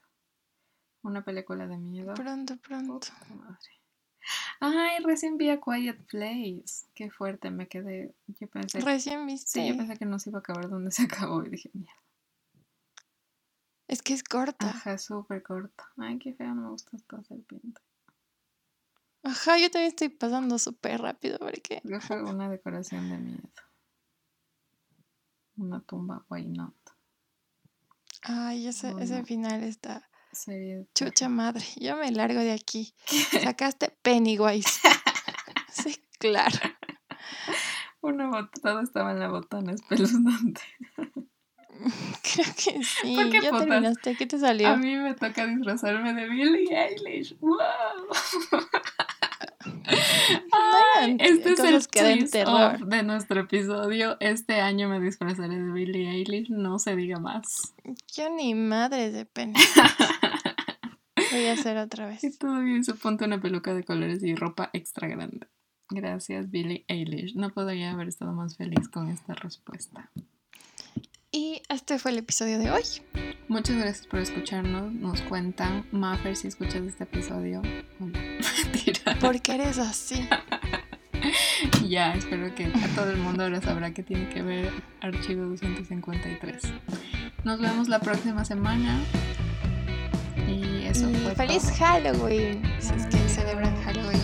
S2: Una película de miedo.
S1: Pronto, pronto.
S2: Madre. Ay, recién vi a Quiet Place. Qué fuerte me quedé. Yo pensé,
S1: Recién viste.
S2: sí, yo pensé que no se iba a acabar donde se acabó y dije, mierda.
S1: Es que es corta.
S2: Ajá, es súper corto. Ay, qué feo, no me gusta esta serpiente.
S1: Ajá, yo también estoy pasando súper rápido porque.
S2: Una decoración de miedo. Una tumba, why not?
S1: Ay, ese, ese final está.
S2: Serie de
S1: Chucha madre, yo me largo de aquí. Sacaste Pennywise. Sí, claro.
S2: Una botana, todo estaba en la botana espeluznante.
S1: Creo que sí.
S2: ¿Por qué
S1: ya
S2: putas?
S1: terminaste. ¿Qué te salió?
S2: A mí me toca disfrazarme de Billie Eilish. ¡Wow! Este es el twist off de nuestro episodio. Este año me disfrazaré de Billie Eilish, no se diga más.
S1: Yo ni madre de pena. Voy a hacer otra vez.
S2: Y todavía se ponte una peluca de colores y ropa extra grande. Gracias, Billie Eilish. No podría haber estado más feliz con esta respuesta.
S1: Y este fue el episodio de hoy.
S2: Muchas gracias por escucharnos. Nos cuentan, Maffer, si escuchas este episodio. Hola. Mentira.
S1: Porque eres así.
S2: Ya, espero que a todo el mundo ahora sabrá que tiene que ver Archivo 253. Nos vemos la próxima semana. Y eso
S1: Y
S2: fue
S1: feliz
S2: todo.
S1: Halloween. Si es que celebran Halloween.